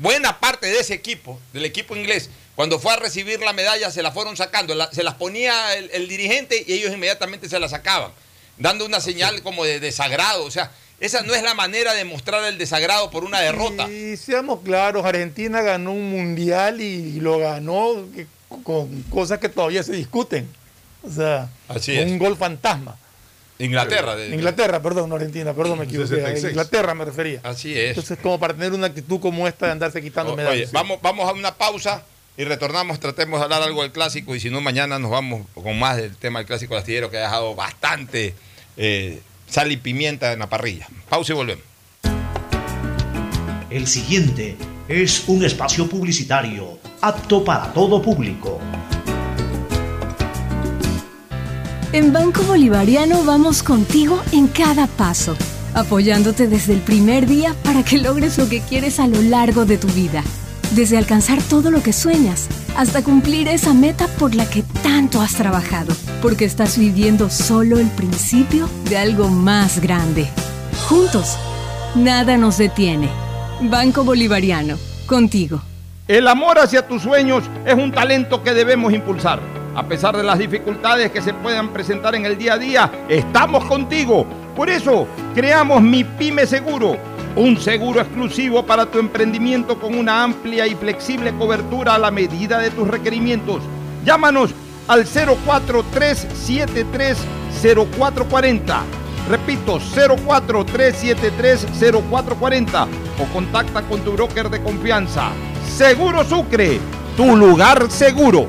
buena parte de ese equipo, del equipo inglés, cuando fue a recibir la medalla se la fueron sacando, la- se las ponía el, el dirigente y ellos inmediatamente se la sacaban, dando una señal como de desagrado, o sea, esa no es la manera de mostrar el desagrado por una derrota. Y seamos claros, Argentina ganó un mundial y lo ganó que- con cosas que todavía se discuten. O sea, Así un gol fantasma. Inglaterra. de- Inglaterra, perdón, no Argentina, perdón, me equivoqué. 66. A Inglaterra me refería. Así es. Entonces, como para tener una actitud como esta de andarse quitando O- medallas. Oye, vamos, vamos a una pausa y retornamos, tratemos de hablar algo del clásico y si no, mañana nos vamos con más del tema del clásico astillero que ha dejado bastante eh, sal y pimienta en la parrilla. Pausa y volvemos. El siguiente es un espacio publicitario apto para todo público. En Banco Bolivariano vamos contigo en cada paso, apoyándote desde el primer día para que logres lo que quieres a lo largo de tu vida. Desde alcanzar todo lo que sueñas hasta cumplir esa meta por la que tanto has trabajado, porque estás viviendo solo el principio de algo más grande. Juntos, nada nos detiene. Banco Bolivariano, contigo. El amor hacia tus sueños es un talento que debemos impulsar. A pesar de las dificultades que se puedan presentar en el día a día, estamos contigo. Por eso, creamos Mi Pyme Seguro, un seguro exclusivo para tu emprendimiento con una amplia y flexible cobertura a la medida de tus requerimientos. Llámanos al 043730440. Repito, 043730440 o contacta con tu broker de confianza. Seguro Sucre, tu lugar seguro.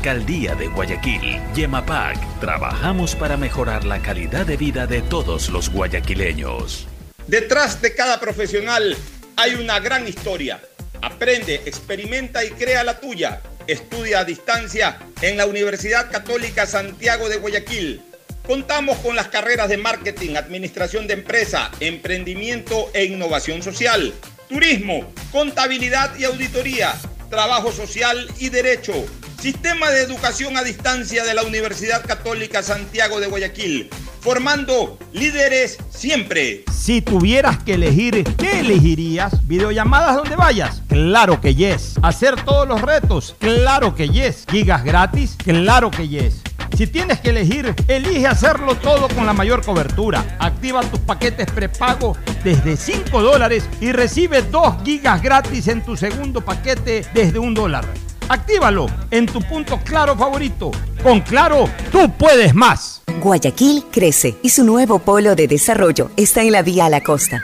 Alcaldía de Guayaquil, Yemapac, trabajamos para mejorar la calidad de vida de todos los guayaquileños. Detrás de cada profesional hay una gran historia. Aprende, experimenta y crea la tuya. Estudia a distancia en la Universidad Católica Santiago de Guayaquil. Contamos con las carreras de marketing, administración de empresa, emprendimiento e innovación social, turismo, contabilidad y auditoría, trabajo social y derecho. Sistema de Educación a Distancia de la Universidad Católica Santiago de Guayaquil. formando líderes siempre. Si tuvieras que elegir, ¿qué elegirías? ¿Videollamadas donde vayas? Claro que yes. ¿Hacer todos los retos? Claro que yes. ¿Gigas gratis? Claro que yes. Si tienes que elegir, elige hacerlo todo con la mayor cobertura. Activa tus paquetes prepago desde 5 dólares y recibe 2 gigas gratis en tu segundo paquete desde un dólar. Actívalo en tu punto claro favorito. Con Claro, tú puedes más. Guayaquil crece y su nuevo polo de desarrollo está en la vía a la costa.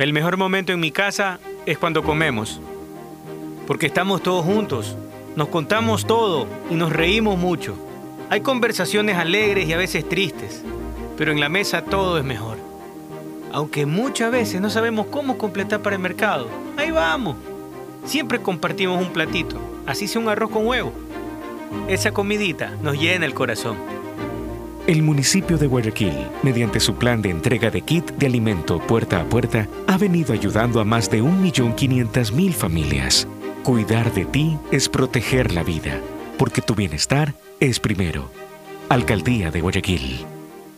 El mejor momento en mi casa es cuando comemos, porque estamos todos juntos, nos contamos todo y nos reímos mucho. Hay conversaciones alegres y a veces tristes, pero en la mesa todo es mejor. Aunque muchas veces no sabemos cómo completar para el mercado, ahí vamos. Siempre compartimos un platito, así sea un arroz con huevo. Esa comidita nos llena el corazón. El municipio de Guayaquil, mediante su plan de entrega de kit de alimento puerta a puerta, ha venido ayudando a más de 1.500.000 familias. Cuidar de ti es proteger la vida, porque tu bienestar es primero. Alcaldía de Guayaquil.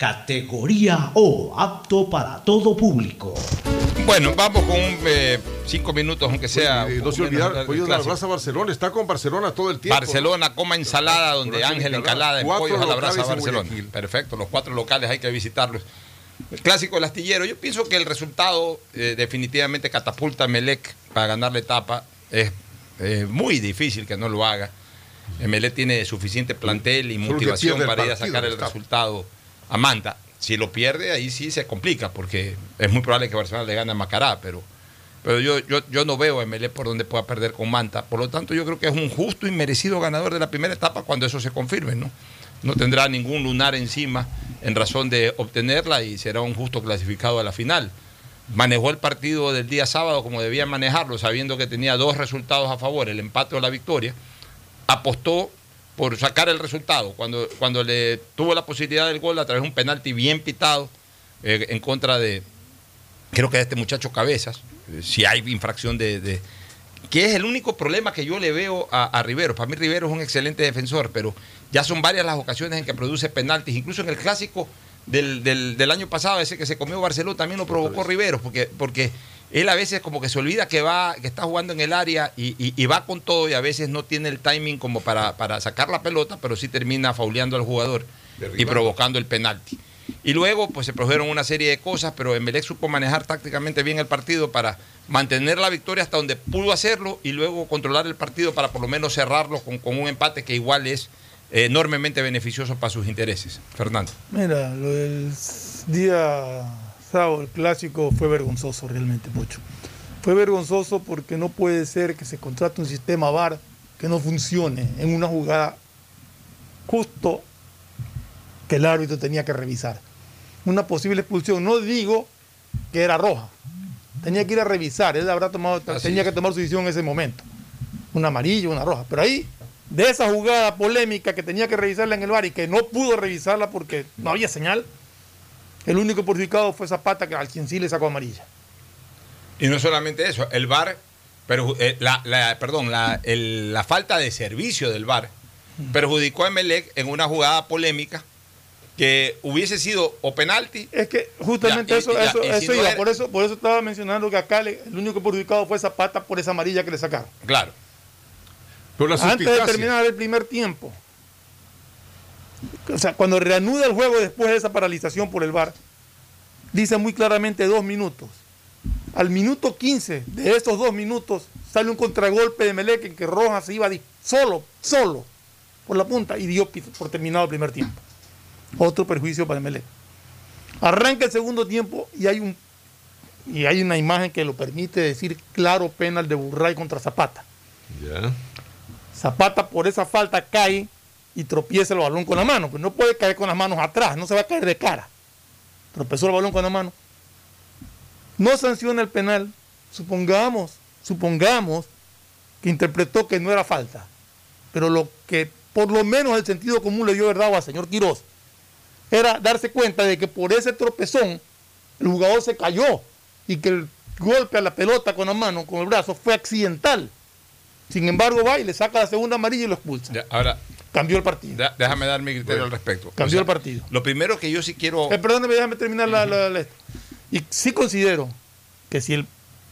categoría O, apto para todo público. Bueno, vamos con un, eh, cinco minutos, aunque sea. Eh, no se olvidar, pollo de la Brasa Barcelona está con Barcelona todo el tiempo. Barcelona, coma ensalada, donde Ángel Encalada, Encalada, en pollos a la brasa Barcelona. Perfecto, los cuatro locales hay que visitarlos. El clásico del astillero. Yo pienso que el resultado eh, definitivamente catapulta a Melec para ganar la etapa. Es eh, muy difícil que no lo haga. Melec tiene suficiente plantel y motivación para ir a sacar el está. resultado a Manta. Si lo pierde, ahí sí se complica, porque es muy probable que Barcelona le gane a Macará, pero, pero yo, yo, yo no veo a Melec por donde pueda perder con Manta. Por lo tanto, yo creo que es un justo y merecido ganador de la primera etapa cuando eso se confirme, ¿no? No tendrá ningún lunar encima en razón de obtenerla y será un justo clasificado a la final. Manejó el partido del día sábado como debía manejarlo, sabiendo que tenía dos resultados a favor, el empate o la victoria. Apostó por sacar el resultado. Cuando, cuando le tuvo la posibilidad del gol a través de un penalti bien pitado eh, en contra de, creo que de este muchacho Cabezas, eh, si hay infracción de, de- que es el único problema que yo le veo a, a Rivero. Para mí Rivero es un excelente defensor, pero ya son varias las ocasiones en que produce penaltis, incluso en el clásico del, del- del año pasado, ese que se comió Barcelona, también lo provocó Rivero, porque, porque él a veces como que se olvida que va, que está jugando en el área y, y- y va con todo y a veces no tiene el timing como para, para sacar la pelota, pero sí termina fauleando al jugador y provocando el penalti. Y luego pues se produjeron una serie de cosas, pero Emelec supo manejar tácticamente bien el partido para mantener la victoria hasta donde pudo hacerlo y luego controlar el partido para por lo menos cerrarlo con, con un empate que igual es enormemente beneficioso para sus intereses. Fernando. Mira, lo del día sábado, el clásico, fue vergonzoso realmente, Pocho. Fue vergonzoso porque no puede ser que se contrate un sistema VAR que no funcione en una jugada justo que el árbitro tenía que revisar. Una posible expulsión, no digo que era roja, tenía que ir a revisar, él habrá tomado, tenía que tomar su decisión en ese momento. Una amarilla, una roja. Pero ahí, de esa jugada polémica que tenía que revisarla en el bar y que no pudo revisarla porque no había señal, el único perjudicado fue Zapata, que al quien sí le sacó amarilla. Y no solamente eso, el VAR, pero, eh, la, la- perdón, la, el- la falta de servicio del VAR perjudicó a Emelec en una jugada polémica que hubiese sido o penalti. Es que justamente Ya, eso, ya, eso, si eso no iba. era- Por eso, por eso estaba mencionando que acá le- el único perjudicado fue Zapata por esa amarilla que le sacaron. Claro. Pero la Antes de terminar el primer tiempo. O sea, cuando reanuda el juego después de esa paralización por el VAR, dice muy claramente dos minutos. Al minuto 15 de esos dos minutos sale un contragolpe de Melec en que Rojas se iba solo, solo, por la punta y dio por terminado el primer tiempo. Otro perjuicio para Melec. Arranca el segundo tiempo y hay un y hay una imagen que lo permite decir claro penal de Burray contra Zapata. Zapata por esa falta cae y tropieza el balón con la mano. Pues no puede caer con las manos atrás, no se va a caer de cara. Tropezó el balón con la mano. No sanciona el penal. Supongamos, supongamos que interpretó que no era falta. Pero lo que por lo menos el sentido común le dio verdad al señor Quirós era darse cuenta de que por ese tropezón el jugador se cayó y que el golpe a la pelota con la mano, con el brazo, fue accidental. Sin embargo, va y le saca la segunda amarilla y lo expulsa. Ahora, Cambió el partido. da- déjame dar mi criterio al respecto. Cambió el partido. Lo primero que yo sí quiero. Eh, perdóname, déjame terminar la, la- la- Y sí considero que si el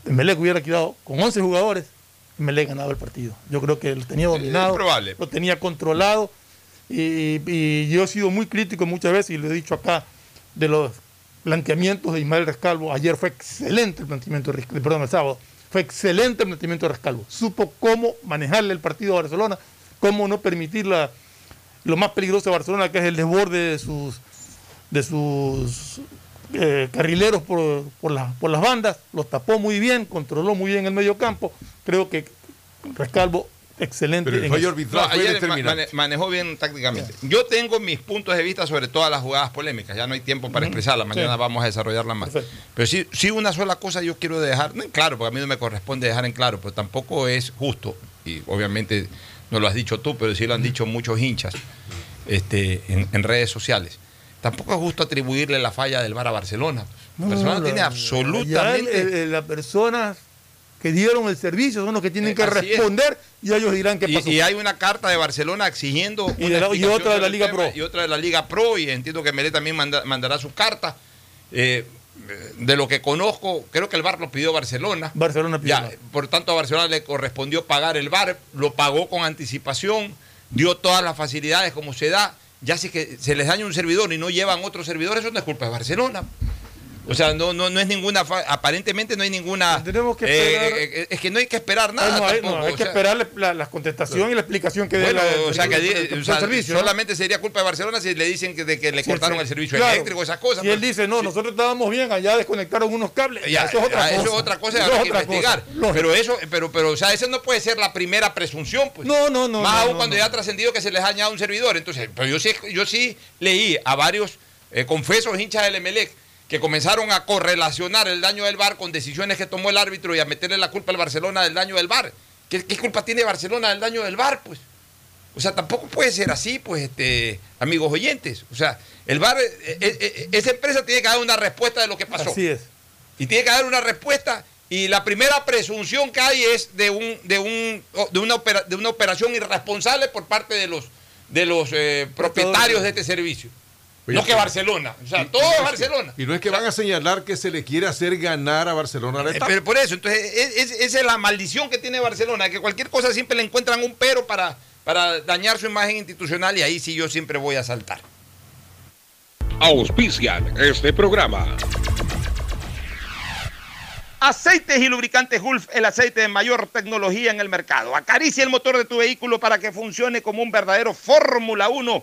Emelec hubiera quedado con 11 jugadores, Emelec ganaba el partido. Yo creo que lo tenía dominado, probable. lo tenía controlado. Y, y yo he sido muy crítico muchas veces, y lo he dicho acá, de los planteamientos de Ismael Rescalvo. Ayer fue excelente el planteamiento de Rescalvo, perdón, el sábado. Fue excelente el planteamiento de Rescalvo. Supo cómo manejarle el partido a Barcelona, cómo no permitir la- lo más peligroso de Barcelona, que es el desborde de sus, de sus eh, carrileros por, por, la- por las bandas. Los tapó muy bien, controló muy bien el medio campo. Creo que Rescalvo, excelente. Pero el fallo arbitral No, fue ayer determinante. mane- manejó bien tácticamente. Yo tengo mis puntos de vista sobre todas las jugadas polémicas. Ya no hay tiempo para expresarlas. Mañana Sí. vamos a desarrollarlas más. Perfecto. Pero sí, sí, una sola cosa yo quiero dejar en claro, porque a mí no me corresponde dejar en claro, pero tampoco es justo. Y obviamente no lo has dicho tú, pero sí lo han dicho muchos hinchas este, en, en redes sociales. Tampoco es justo atribuirle la falla del VAR a Barcelona. No, Barcelona no, tiene absolutamente. el- el- personas que dieron el servicio son los que tienen que Eh, es. responder y ellos dirán qué Y- pasó. Y, hay una carta de Barcelona exigiendo. Y una la- otra de la Liga tema, Pro. Y otra de la Liga Pro, y entiendo que Melé también manda- mandará su carta. Eh, de lo que conozco, creo que el VAR lo pidió Barcelona. Barcelona pidió Ya, por tanto, a Barcelona le correspondió pagar el VAR, lo pagó con anticipación, dio todas las facilidades como se da. Ya si que se les daña un servidor y no llevan otro servidor, eso no es culpa de Barcelona. O sea, no, no, no es ninguna, fa- aparentemente no hay ninguna... Tenemos que eh, esperar- eh, es que no hay que esperar nada. no, hay, no, hay que sea. esperar la, la- contestación y la explicación que dé Bueno, la- o sea, que el- o sea, solamente sería culpa de Barcelona si le dicen que, de que le Sí, cortaron sí. el servicio Claro. eléctrico, esas cosas. Y él pues. dice, no, nosotros estábamos bien, allá desconectaron unos cables. Ya, eso es otra cosa. eso es otra cosa, habrá que investigar. cosa. Pero eso, pero, pero, o sea, esa no puede ser la primera presunción, pues. No, no, no. Más aún cuando ya ha trascendido que se les ha dañado un servidor. Entonces, pero yo sí, yo sí leí a varios eh, confesos hinchas del Emelec que comenzaron a correlacionar el daño del VAR con decisiones que tomó el árbitro y a meterle la culpa al Barcelona del daño del VAR. ¿Qué, qué culpa tiene Barcelona del daño del VAR, pues? O sea, tampoco puede ser así, pues, este, amigos oyentes. O sea, el bar, eh, eh, eh, esa empresa tiene que dar una respuesta de lo que pasó. Así es. Y tiene que dar una respuesta. Y la primera presunción que hay es de un, de un, de una, opera- de una operación irresponsable por parte de los, de los eh, propietarios de este servicio. Oye, no que Barcelona. O sea, todo es Barcelona. Y no es que van a señalar que se le quiere hacer ganar a Barcelona la Eh, etapa. Pero por eso, entonces, es- es- esa es la maldición que tiene Barcelona, que cualquier cosa siempre le encuentran un pero para, para dañar su imagen institucional y ahí sí yo siempre voy a saltar. Auspician este programa. Aceites y lubricantes Gulf, el aceite de mayor tecnología en el mercado. Acaricia el motor de tu vehículo para que funcione como un verdadero Fórmula 1